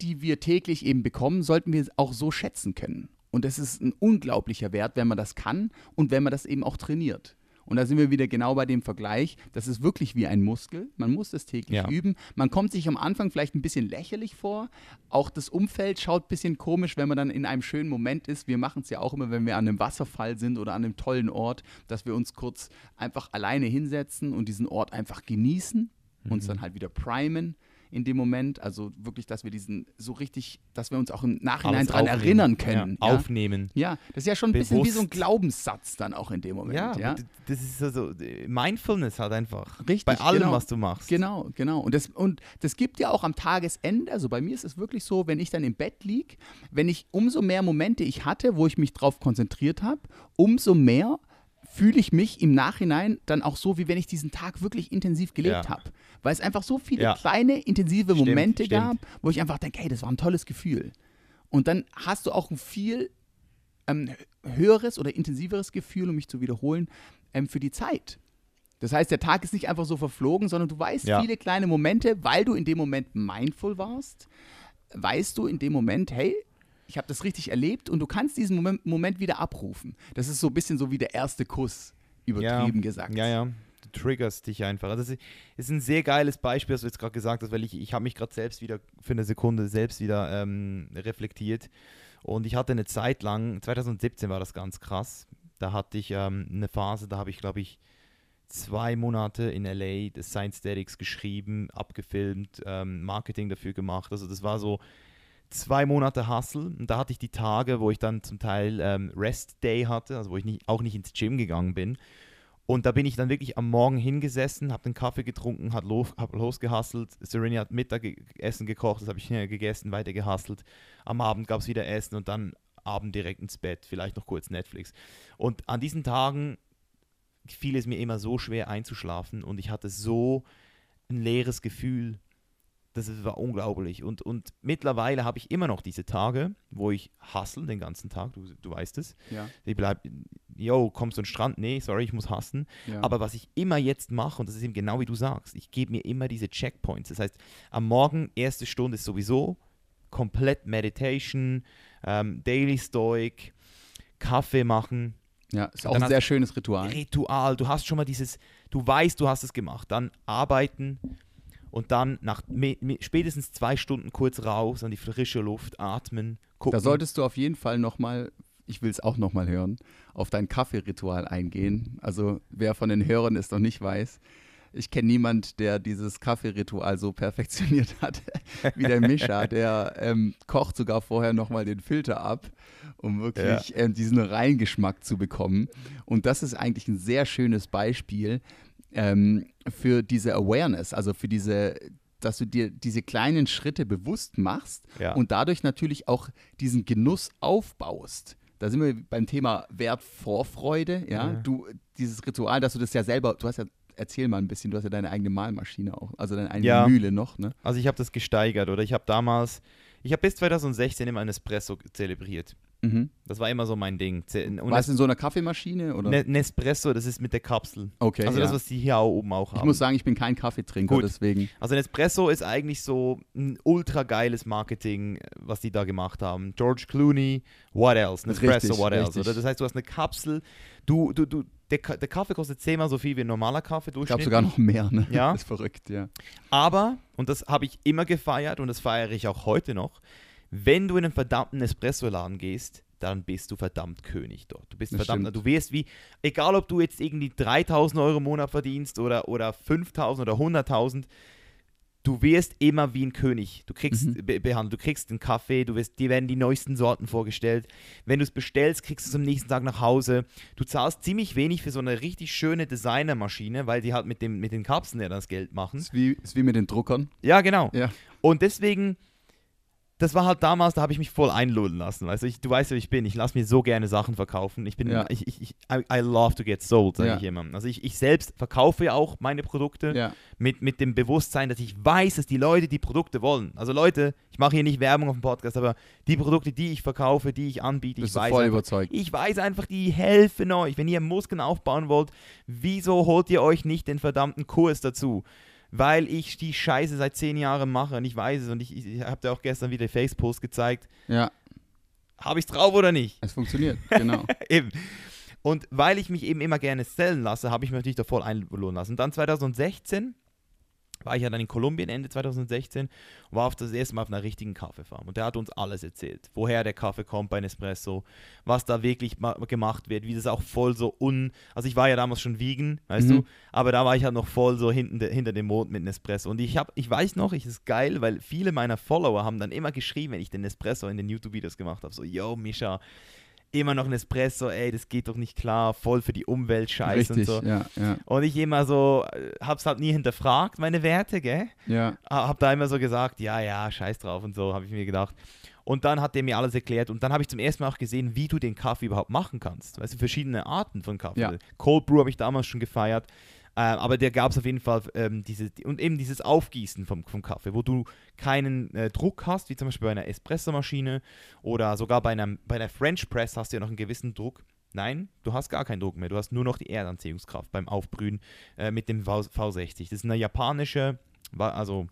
die wir täglich eben bekommen, sollten wir auch so schätzen können. Und das ist ein unglaublicher Wert, wenn man das kann und wenn man das eben auch trainiert. Und da sind wir wieder genau bei dem Vergleich. Das ist wirklich wie ein Muskel. Man muss das täglich Ja. üben. Man kommt sich am Anfang vielleicht ein bisschen lächerlich vor. Auch das Umfeld schaut ein bisschen komisch, wenn man dann in einem schönen Moment ist. Wir machen es ja auch immer, wenn wir an einem Wasserfall sind oder an einem tollen Ort, dass wir uns kurz einfach alleine hinsetzen und diesen Ort einfach genießen, uns dann halt wieder primen in dem Moment. Also wirklich, dass wir diesen so richtig, dass wir uns auch im Nachhinein daran aufnehmen. erinnern können. Ja. Ja, Aufnehmen. ja, das ist ja schon ein bisschen wie so ein Bewusst. Glaubenssatz dann auch in dem Moment. Ja, Ja, das ist so, so äh, Mindfulness halt einfach. Richtig, Bei allem, genau. was du machst. Genau, genau. Und das, und das gibt ja auch am Tagesende, also bei mir ist es wirklich so, wenn ich dann im Bett liege, wenn ich umso mehr Momente ich hatte, wo ich mich drauf konzentriert habe, umso mehr fühle ich mich im Nachhinein dann auch so, wie wenn ich diesen Tag wirklich intensiv gelebt Ja. habe. Weil es einfach so viele Ja. kleine, intensive Stimmt, Momente stimmt. gab, wo ich einfach denke, hey, das war ein tolles Gefühl. Und dann hast du auch ein viel ähm, höheres oder intensiveres Gefühl, um mich zu wiederholen, ähm, für die Zeit. Das heißt, der Tag ist nicht einfach so verflogen, sondern du weißt Ja. viele kleine Momente, weil du in dem Moment mindful warst, weißt du in dem Moment, hey, ich habe das richtig erlebt und du kannst diesen Moment, Moment wieder abrufen. Das ist so ein bisschen so wie der erste Kuss, übertrieben gesagt. Ja, ja. Du triggerst dich einfach. Also das ist- ist ein sehr geiles Beispiel, was du jetzt gerade gesagt hast, weil ich, ich habe mich gerade selbst wieder für eine Sekunde selbst wieder ähm, reflektiert. Und ich hatte eine Zeit lang, 2017 war das ganz krass, da hatte ich ähm, eine Phase, da habe ich, glaube ich, zwei Monate in LA das Science Statics geschrieben, abgefilmt, ähm, Marketing dafür gemacht. Also das war so zwei Monate Hustle und da hatte ich die Tage, wo ich dann zum Teil ähm, Rest Day hatte, also wo ich nicht, auch nicht ins Gym gegangen bin. Und da bin ich dann wirklich am Morgen hingesessen, habe den Kaffee getrunken, hat los, hab losgehustelt. Serena hat Mittagessen gekocht, das habe ich äh, gegessen, weiter gehustelt. Am Abend gab es wieder Essen und dann Abend direkt ins Bett, vielleicht noch kurz Netflix. Und an diesen Tagen fiel es mir immer so schwer einzuschlafen und ich hatte so ein leeres Gefühl. Das war unglaublich. Und, und mittlerweile habe ich immer noch diese Tage, wo ich hustle den ganzen Tag, du, du weißt es. Ja, Ich bleib, yo, kommst du an den Strand? Nee, sorry, ich muss hassen. ja. Aber was ich immer jetzt mache, und das ist eben genau wie du sagst, ich gebe mir immer diese Checkpoints. Das heißt, am Morgen, erste Stunde ist sowieso komplett Meditation, ähm, Daily Stoic, Kaffee machen, ja, ist auch ein sehr schönes Ritual. Ritual. Du hast schon mal dieses, du weißt, du hast es gemacht. Dann arbeiten und dann nach spätestens zwei Stunden kurz raus an die frische Luft, atmen, gucken. Da solltest du auf jeden Fall nochmal, ich will es auch nochmal hören, auf dein Kaffeeritual eingehen. Also wer von den Hörern es noch nicht weiß, ich kenne niemand, der dieses Kaffeeritual so perfektioniert hat <laughs> wie der Mischa. Der ähm, kocht sogar vorher nochmal den Filter ab, um wirklich ja. ähm, diesen Reingeschmack zu bekommen. Und das ist eigentlich ein sehr schönes Beispiel ähm, für diese Awareness, also für diese dass du dir diese kleinen Schritte bewusst machst ja. und dadurch natürlich auch diesen Genuss aufbaust da sind wir beim Thema Wert Vorfreude, ja? ja. Du, dieses Ritual, dass du das ja selber, du hast ja, erzähl mal ein bisschen, du hast ja deine eigene Malmaschine auch, also deine eigene ja. Mühle noch, ne? Also ich habe das gesteigert oder ich habe damals, ich habe bis 2016 immer ein Espresso zelebriert. Mhm. Das war immer so mein Ding. Und war es in so einer Kaffeemamaschine? Oder? Ne, Nespresso, das ist mit der Kapsel. Okay. Also ja. das, was die hier oben auch haben. Ich muss sagen, ich bin kein Kaffeetrinker, Gut. deswegen. Also Nespresso ist eigentlich so ein ultra geiles Marketing, was die da gemacht haben. George Clooney, what else? Nespresso, richtig, what else? Oder? Das heißt, du hast eine Kapsel, du, du, du, der, der Kaffee kostet zehnmal so viel wie ein normaler Kaffee Ich glaube sogar noch mehr, ne? Ja. <laughs> Das ist verrückt, ja. Aber, und das habe ich immer gefeiert und das feiere ich auch heute noch, wenn du in einen verdammten Espresso-Laden gehst, dann bist du verdammt König dort. Du bist das verdammt, stimmt. du wirst wie, egal ob du jetzt irgendwie 3000 Euro im Monat verdienst oder, oder 5000 oder 100.000, du wirst immer wie ein König. Du kriegst mhm. be behandelt, du kriegst einen Kaffee, du wirst, dir werden die neuesten Sorten vorgestellt. Wenn du es bestellst, kriegst du es am nächsten Tag nach Hause. Du zahlst ziemlich wenig für so eine richtig schöne Designermaschine, weil die halt mit, dem, mit den Kapseln ja das Geld machen. Ist wie, ist wie mit den Druckern. Ja, genau. Ja. Und deswegen das war halt damals, da habe ich mich voll einlullen lassen. Also ich, du weißt, wie ich bin. Ich lasse mir so gerne Sachen verkaufen. Ich bin, ja. ich, ich, ich, I, love to get sold, sage ja. ich immer. Also ich, ich selbst verkaufe ja auch meine Produkte ja. mit, mit dem Bewusstsein, dass ich weiß, dass die Leute die Produkte wollen. Also Leute, ich mache hier nicht Werbung auf dem Podcast, aber die Produkte, die ich verkaufe, die ich anbiete, Bist ich weiß, voll einfach, überzeugt. ich weiß einfach, die helfen euch. Wenn ihr Muskeln aufbauen wollt, wieso holt ihr euch nicht den verdammten Kurs dazu? Weil ich die Scheiße seit zehn Jahren mache und ich weiß es und ich, ich habe dir auch gestern wieder Face-Post gezeigt. Ja. Habe ich es drauf oder nicht? Es funktioniert, <laughs> genau. eben. Und weil ich mich eben immer gerne stellen lasse, habe ich mich natürlich da voll einlohnen lassen. Dann 2016 war ich ja dann in Kolumbien Ende 2016 und war auf das erste Mal auf einer richtigen Kaffeefarm. Und der hat uns alles erzählt, woher der Kaffee kommt bei Nespresso, was da wirklich gemacht wird, wie das auch voll so un... Also ich war ja damals schon vegan, weißt mhm. du, aber da war ich halt noch voll so hinten de, hinter dem Mond mit Nespresso. Und ich, hab, ich weiß noch, ich ist geil, weil viele meiner Follower haben dann immer geschrieben, wenn ich den Nespresso in den YouTube-Videos gemacht habe, so, yo, Misha, immer noch ein Espresso, ey, das geht doch nicht klar, voll für die Umwelt scheiße und so. Ja, ja. Und ich immer so, äh, hab's halt nie hinterfragt, meine Werte, gell? Ja. Hab da immer so gesagt, ja, ja, scheiß drauf und so, habe ich mir gedacht. Und dann hat der mir alles erklärt und dann habe ich zum ersten Mal auch gesehen, wie du den Kaffee überhaupt machen kannst. Weißt du, verschiedene Arten von Kaffee. Ja. Cold Brew habe ich damals schon gefeiert. Äh, aber der gab es auf jeden Fall ähm, diese, und eben dieses Aufgießen vom, vom Kaffee, wo du keinen äh, Druck hast, wie zum Beispiel bei einer Espressomaschine oder sogar bei, einem, bei einer French Press hast du ja noch einen gewissen Druck. Nein, du hast gar keinen Druck mehr. Du hast nur noch die Erdanziehungskraft beim Aufbrühen äh, mit dem v V60. Das ist eine japanische, also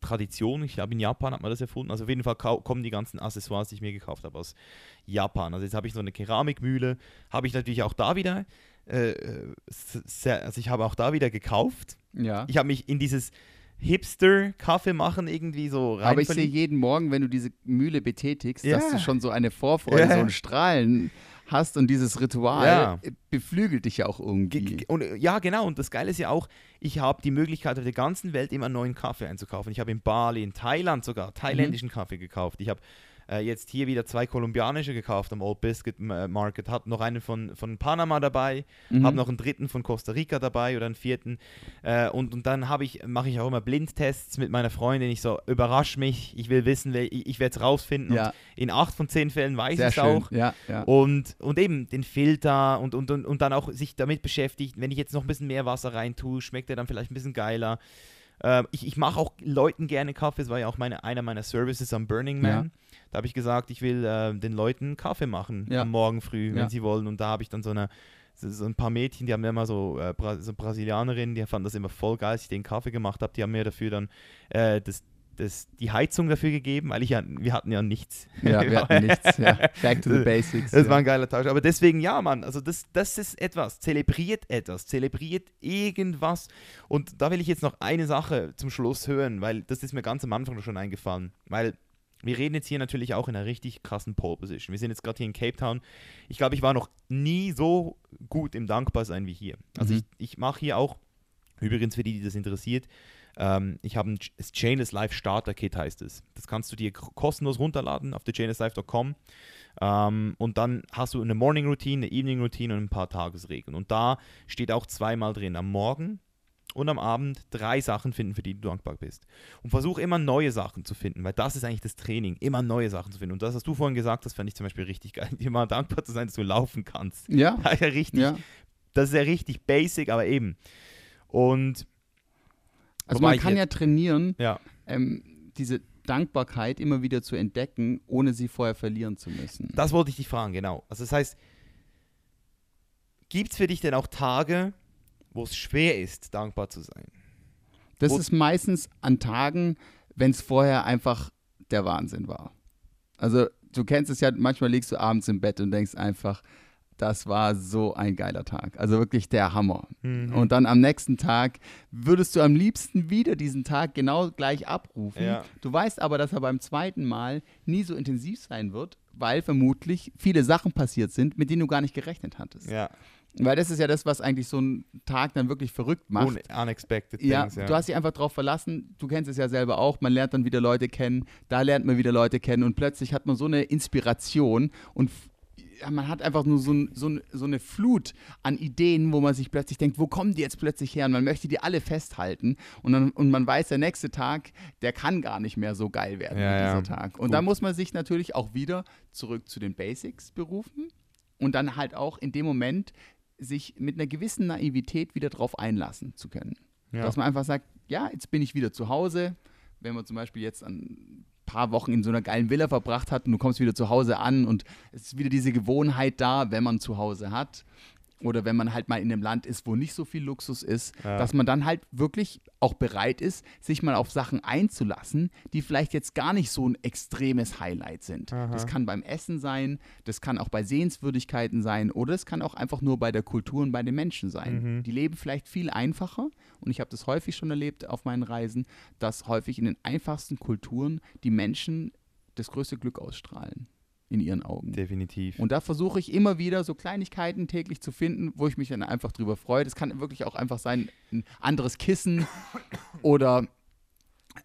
Tradition. Ich glaube, in Japan hat man das erfunden. Also auf jeden Fall kommen die ganzen Accessoires, die ich mir gekauft habe, aus Japan. Also jetzt habe ich so eine Keramikmühle. Habe ich natürlich auch da wieder äh, sehr, also ich habe auch da wieder gekauft. Ja. Ich habe mich in dieses Hipster-Kaffee machen irgendwie so rein. Aber ich sehe jeden Morgen, wenn du diese Mühle betätigst, ja. dass du schon so eine Vorfreude, ja. so ein Strahlen hast und dieses Ritual ja. beflügelt dich ja auch irgendwie. Und, ja, genau. Und das Geile ist ja auch, ich habe die Möglichkeit, auf der ganzen Welt immer neuen Kaffee einzukaufen. Ich habe in Bali, in Thailand sogar, thailändischen mhm. Kaffee gekauft. Ich habe äh, jetzt hier wieder zwei kolumbianische gekauft am Old Biscuit äh, Market. Hat noch einen von, von Panama dabei, mhm. habe noch einen dritten von Costa Rica dabei oder einen vierten. Äh, und, und dann ich, mache ich auch immer Blindtests mit meiner Freundin. Ich so, überrasch mich, ich will wissen, ich, ich werde es rausfinden. Ja. in acht von zehn Fällen weiß ich es auch. Ja, ja. Und, und eben den Filter und, und, und, und dann auch sich damit beschäftigt, wenn ich jetzt noch ein bisschen mehr Wasser rein tue, schmeckt er dann vielleicht ein bisschen geiler. Äh, ich ich mache auch Leuten gerne Kaffee, das war ja auch meine, einer meiner Services am Burning Man. Da habe ich gesagt, ich will äh, den Leuten Kaffee machen ja. am Morgen früh, wenn ja. sie wollen. Und da habe ich dann so eine so ein paar Mädchen, die haben immer so, äh, Bra so Brasilianerinnen, die fanden das immer voll geil, als ich den Kaffee gemacht habe. Die haben mir dafür dann äh, das, das, die Heizung dafür gegeben, weil ich ja, wir hatten ja nichts. Ja, wir <laughs> hatten nichts, ja. Back to the basics. Das ja. war ein geiler Tausch. Aber deswegen, ja, Mann, also das, das ist etwas. Zelebriert etwas, zelebriert irgendwas. Und da will ich jetzt noch eine Sache zum Schluss hören, weil das ist mir ganz am Anfang schon eingefallen. Weil wir reden jetzt hier natürlich auch in einer richtig krassen Pole Position. Wir sind jetzt gerade hier in Cape Town. Ich glaube, ich war noch nie so gut im Dankbarsein wie hier. Also mhm. ich, ich mache hier auch Übrigens, für die, die das interessiert, ähm, ich habe ein Chainless Life Starter Kit heißt es. Das kannst du dir kostenlos runterladen auf der chainlesslife.com. Ähm, und dann hast du eine Morning Routine, eine Evening Routine und ein paar Tagesregeln. Und da steht auch zweimal drin, am Morgen und am Abend drei Sachen finden, für die du dankbar bist. Und versuch immer neue Sachen zu finden, weil das ist eigentlich das Training, immer neue Sachen zu finden. Und das, was du vorhin gesagt hast, fand ich zum Beispiel richtig geil, <laughs> immer dankbar zu sein, dass du laufen kannst. Ja. Das <laughs> ist ja richtig, Ja. das ist ja richtig basic, aber eben. Und Also Wobei man kann ja trainieren, ja, ähm, diese Dankbarkeit immer wieder zu entdecken, ohne sie vorher verlieren zu müssen. das wollte ich dich fragen, genau. Also das heißt, gibt es für dich denn auch Tage, wo es schwer ist, dankbar zu sein? Das Wo- ist meistens an Tagen, wenn es vorher einfach der Wahnsinn war. Also du kennst es ja, manchmal liegst du abends im Bett und denkst einfach, das war so ein geiler Tag. Also wirklich der Hammer. Mhm. Und dann am nächsten Tag würdest du am liebsten wieder diesen Tag genau gleich abrufen. Ja. Du weißt aber, dass er beim zweiten Mal nie so intensiv sein wird, weil vermutlich viele Sachen passiert sind, mit denen du gar nicht gerechnet hattest. Ja, Weil das ist ja das, was eigentlich so einen Tag dann wirklich verrückt macht. Un unexpected Ja, things, ja. du hast dich einfach darauf verlassen. Du kennst es ja selber auch. Man lernt dann wieder Leute kennen. Da lernt man wieder Leute kennen. Und plötzlich hat man so eine Inspiration und man hat einfach nur so, ein, so, ein, so eine Flut an Ideen, wo man sich plötzlich denkt, wo kommen die jetzt plötzlich her? Und man möchte die alle festhalten. Und, dann, und man weiß, der nächste Tag, der kann gar nicht mehr so geil werden Ja, wie ja. dieser Tag. Und Gut. da muss man sich natürlich auch wieder zurück zu den Basics berufen und dann halt auch in dem Moment sich mit einer gewissen Naivität wieder drauf einlassen zu können. ja. Dass man einfach sagt, ja, jetzt bin ich wieder zu Hause. Wenn man zum Beispiel jetzt ein paar Wochen in so einer geilen Villa verbracht hat und du kommst wieder zu Hause an und es ist wieder diese Gewohnheit da, wenn man zu Hause hat. Oder wenn man halt mal in einem Land ist, wo nicht so viel Luxus ist, Ja. dass man dann halt wirklich auch bereit ist, sich mal auf Sachen einzulassen, die vielleicht jetzt gar nicht so ein extremes Highlight sind. Aha. Das kann beim Essen sein, das kann auch bei Sehenswürdigkeiten sein oder es kann auch einfach nur bei der Kultur und bei den Menschen sein. Mhm. Die leben vielleicht viel einfacher und ich habe das häufig schon erlebt auf meinen Reisen, dass häufig in den einfachsten Kulturen die Menschen das größte Glück ausstrahlen in ihren Augen. Definitiv. Und da versuche ich immer wieder so Kleinigkeiten täglich zu finden, wo ich mich dann einfach drüber freue. Das kann wirklich auch einfach sein, ein anderes Kissen <coughs> oder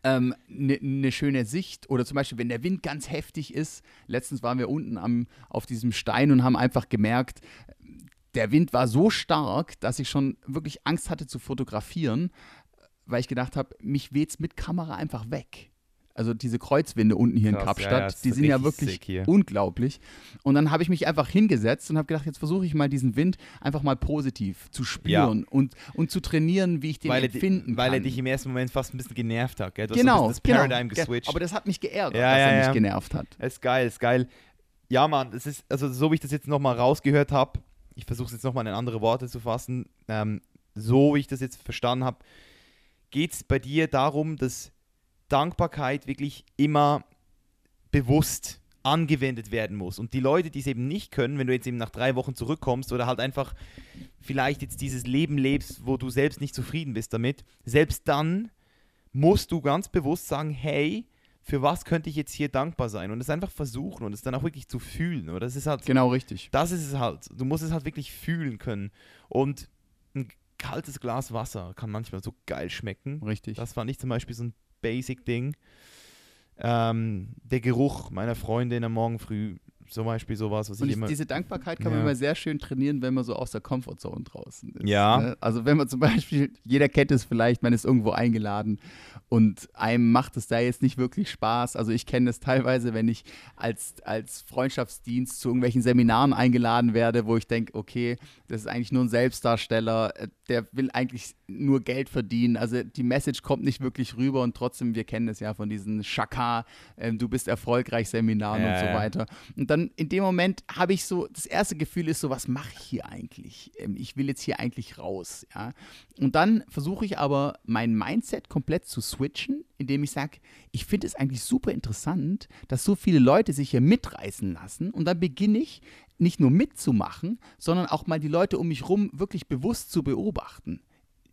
eine ne schöne Sicht oder zum Beispiel, wenn der Wind ganz heftig ist. Letztens waren wir unten am, auf diesem Stein und haben einfach gemerkt, der Wind war so stark, dass ich schon wirklich Angst hatte zu fotografieren, weil ich gedacht habe, mich weht's mit Kamera einfach weg. Also diese Kreuzwinde unten hier in Krass, ja, Kapstadt, ja, die sind ja wirklich unglaublich. Und dann habe ich mich einfach hingesetzt und habe gedacht, jetzt versuche ich mal diesen Wind einfach mal positiv zu spüren und, und zu trainieren, wie ich den weil er, empfinden weil kann. er dich im ersten Moment fast ein bisschen genervt hat, gell? Du hast genau, so ein bisschen das genau. Paradigm Ge- geswitcht. Aber das hat mich geärgert, Ja, dass ja, er mich ja. genervt hat. ist geil, ist geil. Ja, Mann, es ist, also so wie ich das jetzt nochmal rausgehört habe, ich versuche es jetzt nochmal in andere Worte zu fassen, ähm, so wie ich das jetzt verstanden habe, geht es bei dir darum, dass Dankbarkeit wirklich immer bewusst angewendet werden muss. Und die Leute, die es eben nicht können, wenn du jetzt eben nach drei Wochen zurückkommst oder halt einfach vielleicht jetzt dieses Leben lebst, wo du selbst nicht zufrieden bist damit, selbst dann musst du ganz bewusst sagen, hey, für was könnte ich jetzt hier dankbar sein? Und es einfach versuchen und es dann auch wirklich zu fühlen. Oder das ist halt, Genau richtig. das ist es halt. Du musst es halt wirklich fühlen können. Und ein kaltes Glas Wasser kann manchmal so geil schmecken. Richtig. Das fand ich zum Beispiel so ein Basic-Ding. Ähm, der Geruch meiner Freundin am Morgen früh, zum Beispiel sowas, was und ich immer. diese Dankbarkeit kann man Ja. immer sehr schön trainieren, wenn man so aus der Comfortzone draußen ist. Ja. Ne? Also wenn man zum Beispiel, jeder kennt es vielleicht, man ist irgendwo eingeladen und einem macht es da jetzt nicht wirklich Spaß. Also ich kenne es teilweise, wenn ich als, als Freundschaftsdienst zu irgendwelchen Seminaren eingeladen werde, wo ich denke, okay, das ist eigentlich nur ein Selbstdarsteller, äh, der will eigentlich nur Geld verdienen. Also die Message kommt nicht wirklich rüber und trotzdem, wir kennen es ja von diesen Chaka, ähm, du bist erfolgreich Seminaren Ja, und so weiter. Und dann in dem Moment habe ich so, das erste Gefühl ist so, was mache ich hier eigentlich? Ähm, ich will jetzt hier eigentlich raus, ja. Und dann versuche ich aber mein Mindset komplett zu switchen, indem ich sage, ich finde es eigentlich super interessant, dass so viele Leute sich hier mitreißen lassen und dann beginne ich nicht nur mitzumachen, sondern auch mal die Leute um mich rum wirklich bewusst zu beobachten.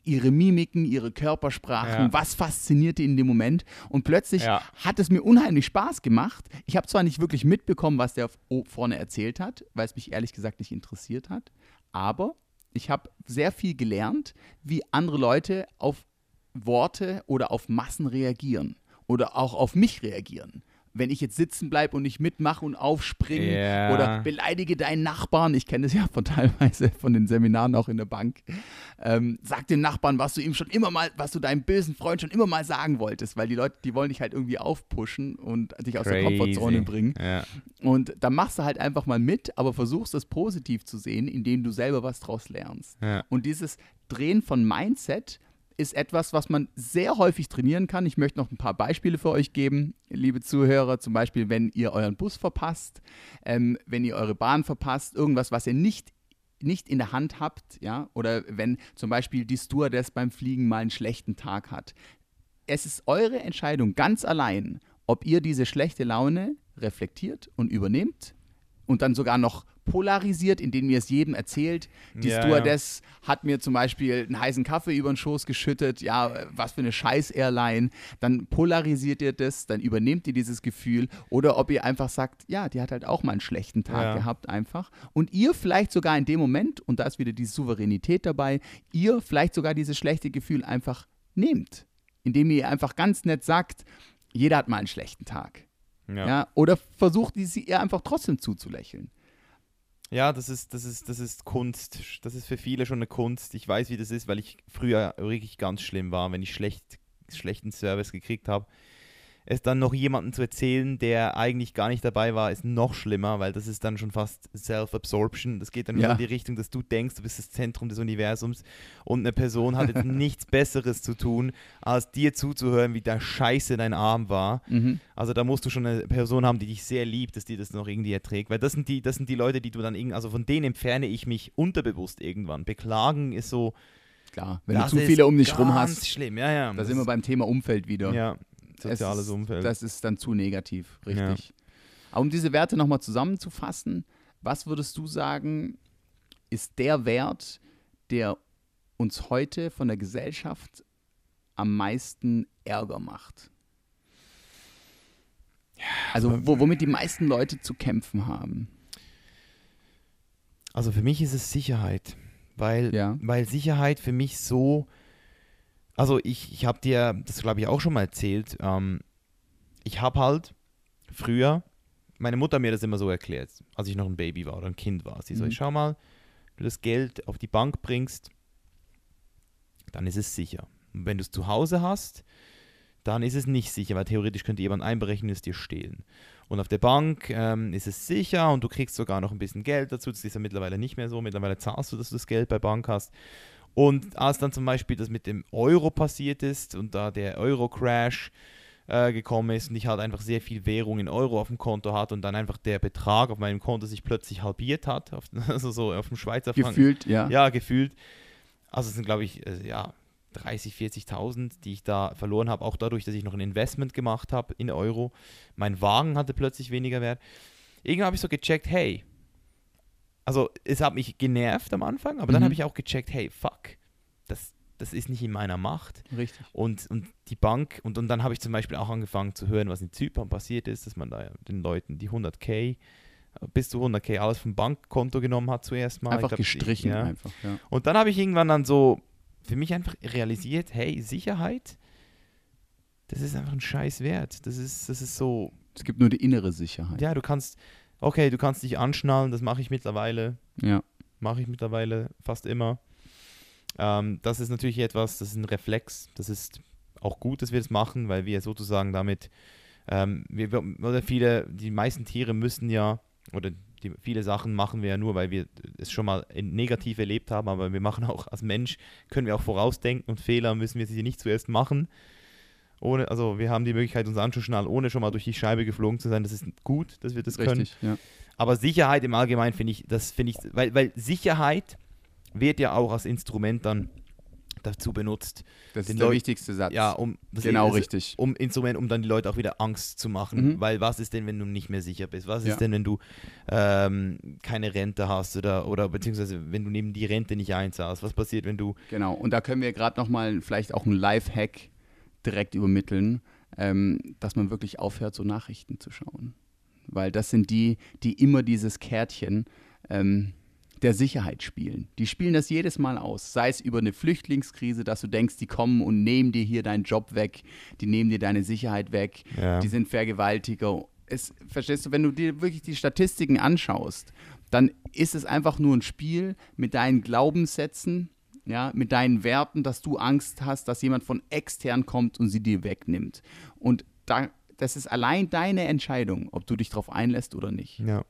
Ihre Mimiken, ihre Körpersprachen, Ja. was fasziniert die in dem Moment. Und plötzlich Ja. hat es mir unheimlich Spaß gemacht. Ich habe zwar nicht wirklich mitbekommen, was der vorne erzählt hat, weil es mich ehrlich gesagt nicht interessiert hat, aber ich habe sehr viel gelernt, wie andere Leute auf Worte oder auf Massen reagieren oder auch auf mich reagieren wenn ich jetzt sitzen bleibe und nicht mitmache und aufspringe Ja. oder beleidige deinen Nachbarn, ich kenne das ja von <laughs> teilweise von den Seminaren auch in der Bank, ähm, sag dem Nachbarn, was du ihm schon immer mal, was du deinem bösen Freund schon immer mal sagen wolltest, weil die Leute, die wollen dich halt irgendwie aufpushen und dich aus der Crazy. Komfortzone bringen. Ja. Und dann machst du halt einfach mal mit, aber versuchst das positiv zu sehen, indem du selber was draus lernst. Ja. Und dieses Drehen von Mindset ist etwas, was man sehr häufig trainieren kann. Ich möchte noch ein paar Beispiele für euch geben, liebe Zuhörer. Zum Beispiel, wenn ihr euren Bus verpasst, ähm, wenn ihr eure Bahn verpasst, irgendwas, was ihr nicht nicht in der Hand habt, ja, oder wenn zum Beispiel die Stewardess beim Fliegen mal einen schlechten Tag hat. Es ist eure Entscheidung ganz allein, ob ihr diese schlechte Laune reflektiert und übernehmt und dann sogar noch polarisiert, indem ihr es jedem erzählt. Die Ja, Stewardess hat mir zum Beispiel einen heißen Kaffee über den Schoß geschüttet. Ja, was für eine Scheiß-Airline. Dann polarisiert ihr das, dann übernehmt ihr dieses Gefühl. Oder ob ihr einfach sagt, ja, die hat halt auch mal einen schlechten Tag Ja. gehabt einfach. Und ihr vielleicht sogar in dem Moment, und da ist wieder die Souveränität dabei, ihr vielleicht sogar dieses schlechte Gefühl einfach nehmt. Indem ihr einfach ganz nett sagt, jeder hat mal einen schlechten Tag. Ja. Ja. oder versucht sie ihr einfach trotzdem zuzulächeln. Ja, das ist, das ist, das ist Kunst. Das ist für viele schon eine Kunst. Ich weiß, wie das ist, weil ich früher wirklich ganz schlimm war, wenn ich schlecht, schlechten Service gekriegt habe. Es dann noch jemandem zu erzählen, der eigentlich gar nicht dabei war, ist noch schlimmer, weil das ist dann schon fast Self-Absorption. Das geht dann Ja. in die Richtung, dass du denkst, du bist das Zentrum des Universums und eine Person hat jetzt <laughs> nichts Besseres zu tun, als dir zuzuhören, wie der Scheiße dein Arm war. Mhm. Also da musst du schon eine Person haben, die dich sehr liebt, dass die das noch irgendwie erträgt. Weil das sind die, das sind die Leute, die du dann irgendwie, also von denen entferne ich mich unterbewusst irgendwann. Beklagen ist so. Klar, wenn das du zu viele um dich rum hast, schlimm, ja, ja. da sind wir beim Thema Umfeld wieder. Ja, soziales ist, Umfeld. Das ist dann zu negativ, richtig. Aber um diese Werte nochmal zusammenzufassen, was würdest du sagen, ist der Wert, der uns heute von der Gesellschaft am meisten Ärger macht? Also wo, womit die meisten Leute zu kämpfen haben. Also für mich ist es Sicherheit, weil, Ja. weil Sicherheit für mich so, also ich, ich habe dir, das glaube ich auch schon mal erzählt, ähm, ich habe halt früher, meine Mutter hat mir das immer so erklärt, als ich noch ein Baby war oder ein Kind war. Sie so, Mhm. schau mal, wenn du das Geld auf die Bank bringst, dann ist es sicher. Und wenn du es zu Hause hast, dann ist es nicht sicher, weil theoretisch könnte jemand einbrechen und es dir stehlen. Und auf der Bank ähm, ist es sicher und du kriegst sogar noch ein bisschen Geld dazu. Das ist ja mittlerweile nicht mehr so. Mittlerweile zahlst du, dass du das Geld bei Bank hast. Und als dann zum Beispiel das mit dem Euro passiert ist und da der Euro-Crash äh, gekommen ist und ich halt einfach sehr viel Währung in Euro auf dem Konto hatte und dann einfach der Betrag auf meinem Konto sich plötzlich halbiert hat, auf, <laughs> also so auf dem Schweizer Franken. Gefühlt, ja. Ja, gefühlt. Also es sind, glaube ich, äh, ja, 30, 40.000, die ich da verloren habe, auch dadurch, dass ich noch ein Investment gemacht habe in Euro. Mein Wagen hatte plötzlich weniger Wert. Irgendwann habe ich so gecheckt, hey, also es hat mich genervt am Anfang, aber dann Mhm. habe ich auch gecheckt, hey, fuck, das, das ist nicht in meiner Macht. Richtig. Und, und die Bank, und, und dann habe ich zum Beispiel auch angefangen zu hören, was in Zypern passiert ist, dass man da den Leuten die 100k, äh, bis zu 100k alles vom Bankkonto genommen hat zuerst mal. Ich Einfach glaub, gestrichen, ja. einfach, ja. Und dann habe ich irgendwann dann so für mich einfach realisiert, hey, Sicherheit, das ist einfach ein scheiß Wert. Das ist, das ist so, Es gibt nur die innere Sicherheit. ja, du kannst, okay, du kannst dich anschnallen, das mache ich mittlerweile, Ja. mache ich mittlerweile fast immer. Ähm, das ist natürlich etwas, das ist ein Reflex, das ist auch gut, dass wir das machen, weil wir sozusagen damit, ähm, wir, oder viele, die meisten Tiere müssen ja, oder die, viele Sachen machen wir ja nur, weil wir es schon mal negativ erlebt haben, aber wir machen auch als Mensch, können wir auch vorausdenken und Fehler müssen wir sie nicht zuerst machen. Ohne, also wir haben die Möglichkeit, uns anzuschnallen, ohne schon mal durch die Scheibe geflogen zu sein. Das ist gut, dass wir das können. Richtig, ja. Aber Sicherheit im Allgemeinen finde ich, das finde ich, weil, weil Sicherheit wird ja auch als Instrument dann dazu benutzt. Das ist der Leut- wichtigste Satz. Ja, um genau das- richtig. Um Instrument, um dann die Leute auch wieder Angst zu machen. Mhm. Weil was ist denn, wenn du nicht mehr sicher bist? Was ist Ja. denn, wenn du ähm, keine Rente hast oder, oder beziehungsweise wenn du neben die Rente nicht einzahlst? Was passiert, wenn du Genau, und da können wir gerade nochmal vielleicht auch einen Live-Hack direkt übermitteln, ähm, dass man wirklich aufhört, so Nachrichten zu schauen. Weil das sind die, die immer dieses Kärtchen, ähm, der Sicherheit spielen. Die spielen das jedes Mal aus. Sei es über eine Flüchtlingskrise, dass du denkst, die kommen und nehmen dir hier deinen Job weg, die nehmen dir deine Sicherheit weg, Ja. die sind Vergewaltiger. Es, verstehst du, wenn du dir wirklich die Statistiken anschaust, dann ist es einfach nur ein Spiel mit deinen Glaubenssätzen, ja, mit deinen Werten, dass du Angst hast, dass jemand von extern kommt und sie dir wegnimmt. Und da, das ist allein deine Entscheidung, ob du dich darauf einlässt oder nicht. Ja.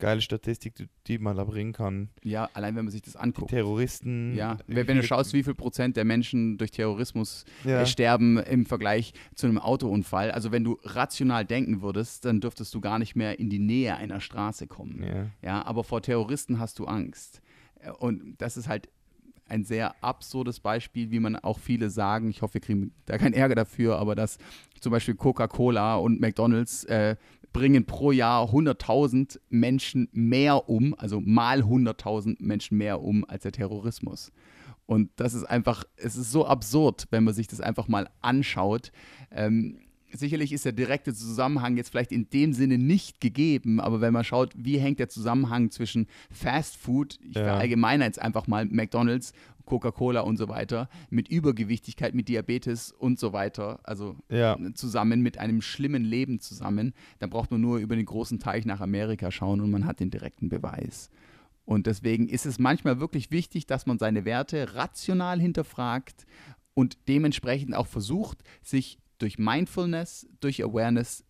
Geile Statistik, die, die man da bringen kann. Ja, allein wenn man sich das Die anguckt. Terroristen. Ja, wenn wenn du schaust, wie viel Prozent der Menschen durch Terrorismus Ja. äh, sterben im Vergleich zu einem Autounfall. Also wenn du rational denken würdest, dann dürftest du gar nicht mehr in die Nähe einer Straße kommen. Ja. Ja, aber vor Terroristen hast du Angst. Äh, Und das ist halt ein sehr absurdes Beispiel, wie man auch viele sagen. Ich hoffe, wir kriegen da keinen Ärger dafür, aber dass zum Beispiel Coca-Cola und McDonalds äh, bringen pro Jahr 100.000 Menschen mehr um, also mal 100.000 Menschen mehr um als der Terrorismus. Und das ist einfach, es ist so absurd, wenn man sich das einfach mal anschaut. Ähm, sicherlich ist der direkte Zusammenhang jetzt vielleicht in dem Sinne nicht gegeben, aber wenn man schaut, wie hängt der Zusammenhang zwischen Fast Food, ich Ja. verallgemeine jetzt einfach mal McDonalds, Coca-Cola und so weiter, mit Übergewichtigkeit, mit Diabetes und so weiter, also Ja. zusammen mit einem schlimmen Leben zusammen, dann braucht man nur über den großen Teich nach Amerika schauen und man hat den direkten Beweis. Und deswegen ist es manchmal wirklich wichtig, dass man seine Werte rational hinterfragt und dementsprechend auch versucht, sich durch Mindfulness, durch Awareness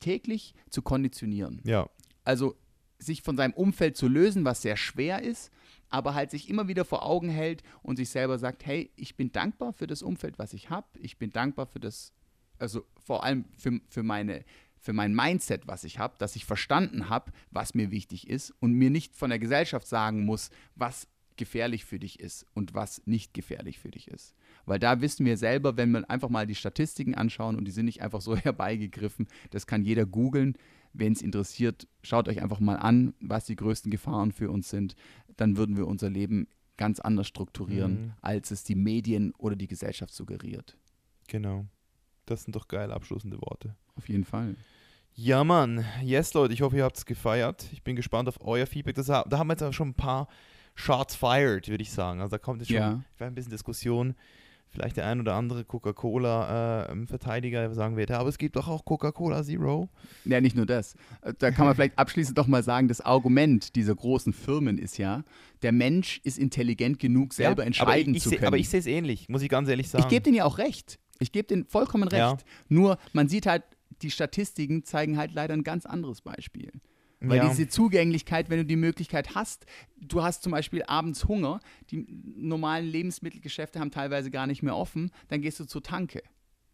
täglich zu konditionieren. Ja. Also sich von seinem Umfeld zu lösen, was sehr schwer ist, aber halt sich immer wieder vor Augen hält und sich selber sagt, hey, ich bin dankbar für das Umfeld, was ich habe. Ich bin dankbar für das, also vor allem für, für meine für mein Mindset, was ich habe, dass ich verstanden habe, was mir wichtig ist und mir nicht von der Gesellschaft sagen muss, was gefährlich für dich ist und was nicht gefährlich für dich ist. Weil da wissen wir selber, wenn wir einfach mal die Statistiken anschauen und die sind nicht einfach so <laughs> herbeigegriffen, das kann jeder googeln. Wenn es interessiert, schaut euch einfach mal an, was die größten Gefahren für uns sind. Dann würden wir unser Leben ganz anders strukturieren, Mhm. als es die Medien oder die Gesellschaft suggeriert. Genau. Das sind doch geil abschließende Worte. Auf jeden Fall. Ja, Mann. Yes, Leute, ich hoffe, ihr habt es gefeiert. Ich bin gespannt auf euer Feedback. Das, da haben wir jetzt auch schon ein paar Shots fired, würde ich sagen. Also da kommt jetzt schon Ja. ein bisschen Diskussion. Vielleicht der ein oder andere Coca-Cola-Verteidiger sagen wird, ja, aber es gibt doch auch Coca-Cola Zero. Ja, nicht nur das. Äh, Da kann man vielleicht <laughs> abschließend doch mal sagen, das Argument dieser großen Firmen ist ja, der Mensch ist intelligent genug, selber ja, entscheiden aber ich, zu ich können. seh- Aber ich sehe es ähnlich, muss ich ganz ehrlich sagen. Ich gebe denen ja auch recht. Ich gebe denen vollkommen recht. Ja. Nur, man sieht halt, die Statistiken zeigen halt leider ein ganz anderes Beispiel. Weil ja. diese Zugänglichkeit, wenn du die Möglichkeit hast, du hast zum Beispiel abends Hunger, die normalen Lebensmittelgeschäfte haben teilweise gar nicht mehr offen, dann gehst du zur Tanke.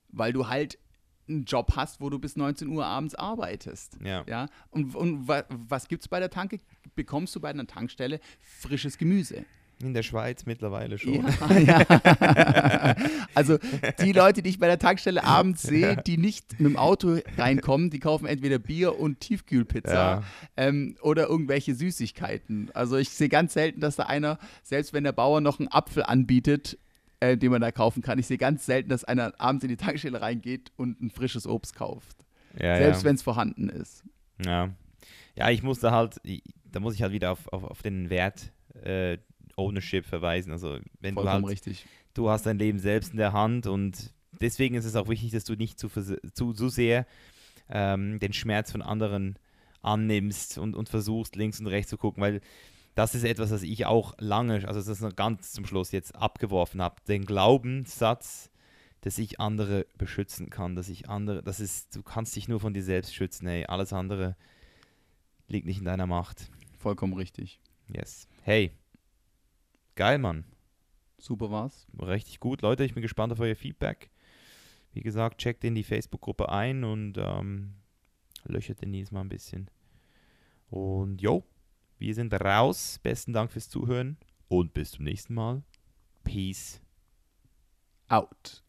Weil du halt einen Job hast, wo du bis 19 Uhr abends arbeitest. Ja. Ja? Und, und wa, was gibt es bei der Tanke? Bekommst du bei einer Tankstelle frisches Gemüse. In der Schweiz mittlerweile schon. Ja, <laughs> ja. Also die Leute, die ich bei der Tankstelle abends sehe, die nicht mit dem Auto reinkommen, die kaufen entweder Bier und Tiefkühlpizza Ja. ähm, oder irgendwelche Süßigkeiten. Also ich sehe ganz selten, dass da einer, selbst wenn der Bauer noch einen Apfel anbietet, äh, den man da kaufen kann, ich sehe ganz selten, dass einer abends in die Tankstelle reingeht und ein frisches Obst kauft. Selbst wenn es vorhanden ist. Ja. ja, ich muss da halt, da muss ich halt wieder auf, auf, auf den Wert äh, Ownership verweisen. Also wenn du Vollkommen halt, richtig. du hast dein Leben selbst in der Hand und deswegen ist es auch wichtig, dass du nicht zu, zu, zu sehr ähm, den Schmerz von anderen annimmst und, und versuchst links und rechts zu gucken, weil das ist etwas, was ich auch lange, also das ist noch ganz zum Schluss jetzt abgeworfen habe, den Glaubenssatz, dass ich andere beschützen kann, dass ich andere, das ist, du kannst dich nur von dir selbst schützen, hey, alles andere liegt nicht in deiner Macht. Vollkommen richtig. Yes. Hey, geil, Mann. Super war's. Richtig gut. Leute, ich bin gespannt auf euer Feedback. Wie gesagt, checkt in die Facebook-Gruppe ein und ähm, löchert den Nils mal ein bisschen. Und jo, wir sind raus. Besten Dank fürs Zuhören und bis zum nächsten Mal. Peace. Out.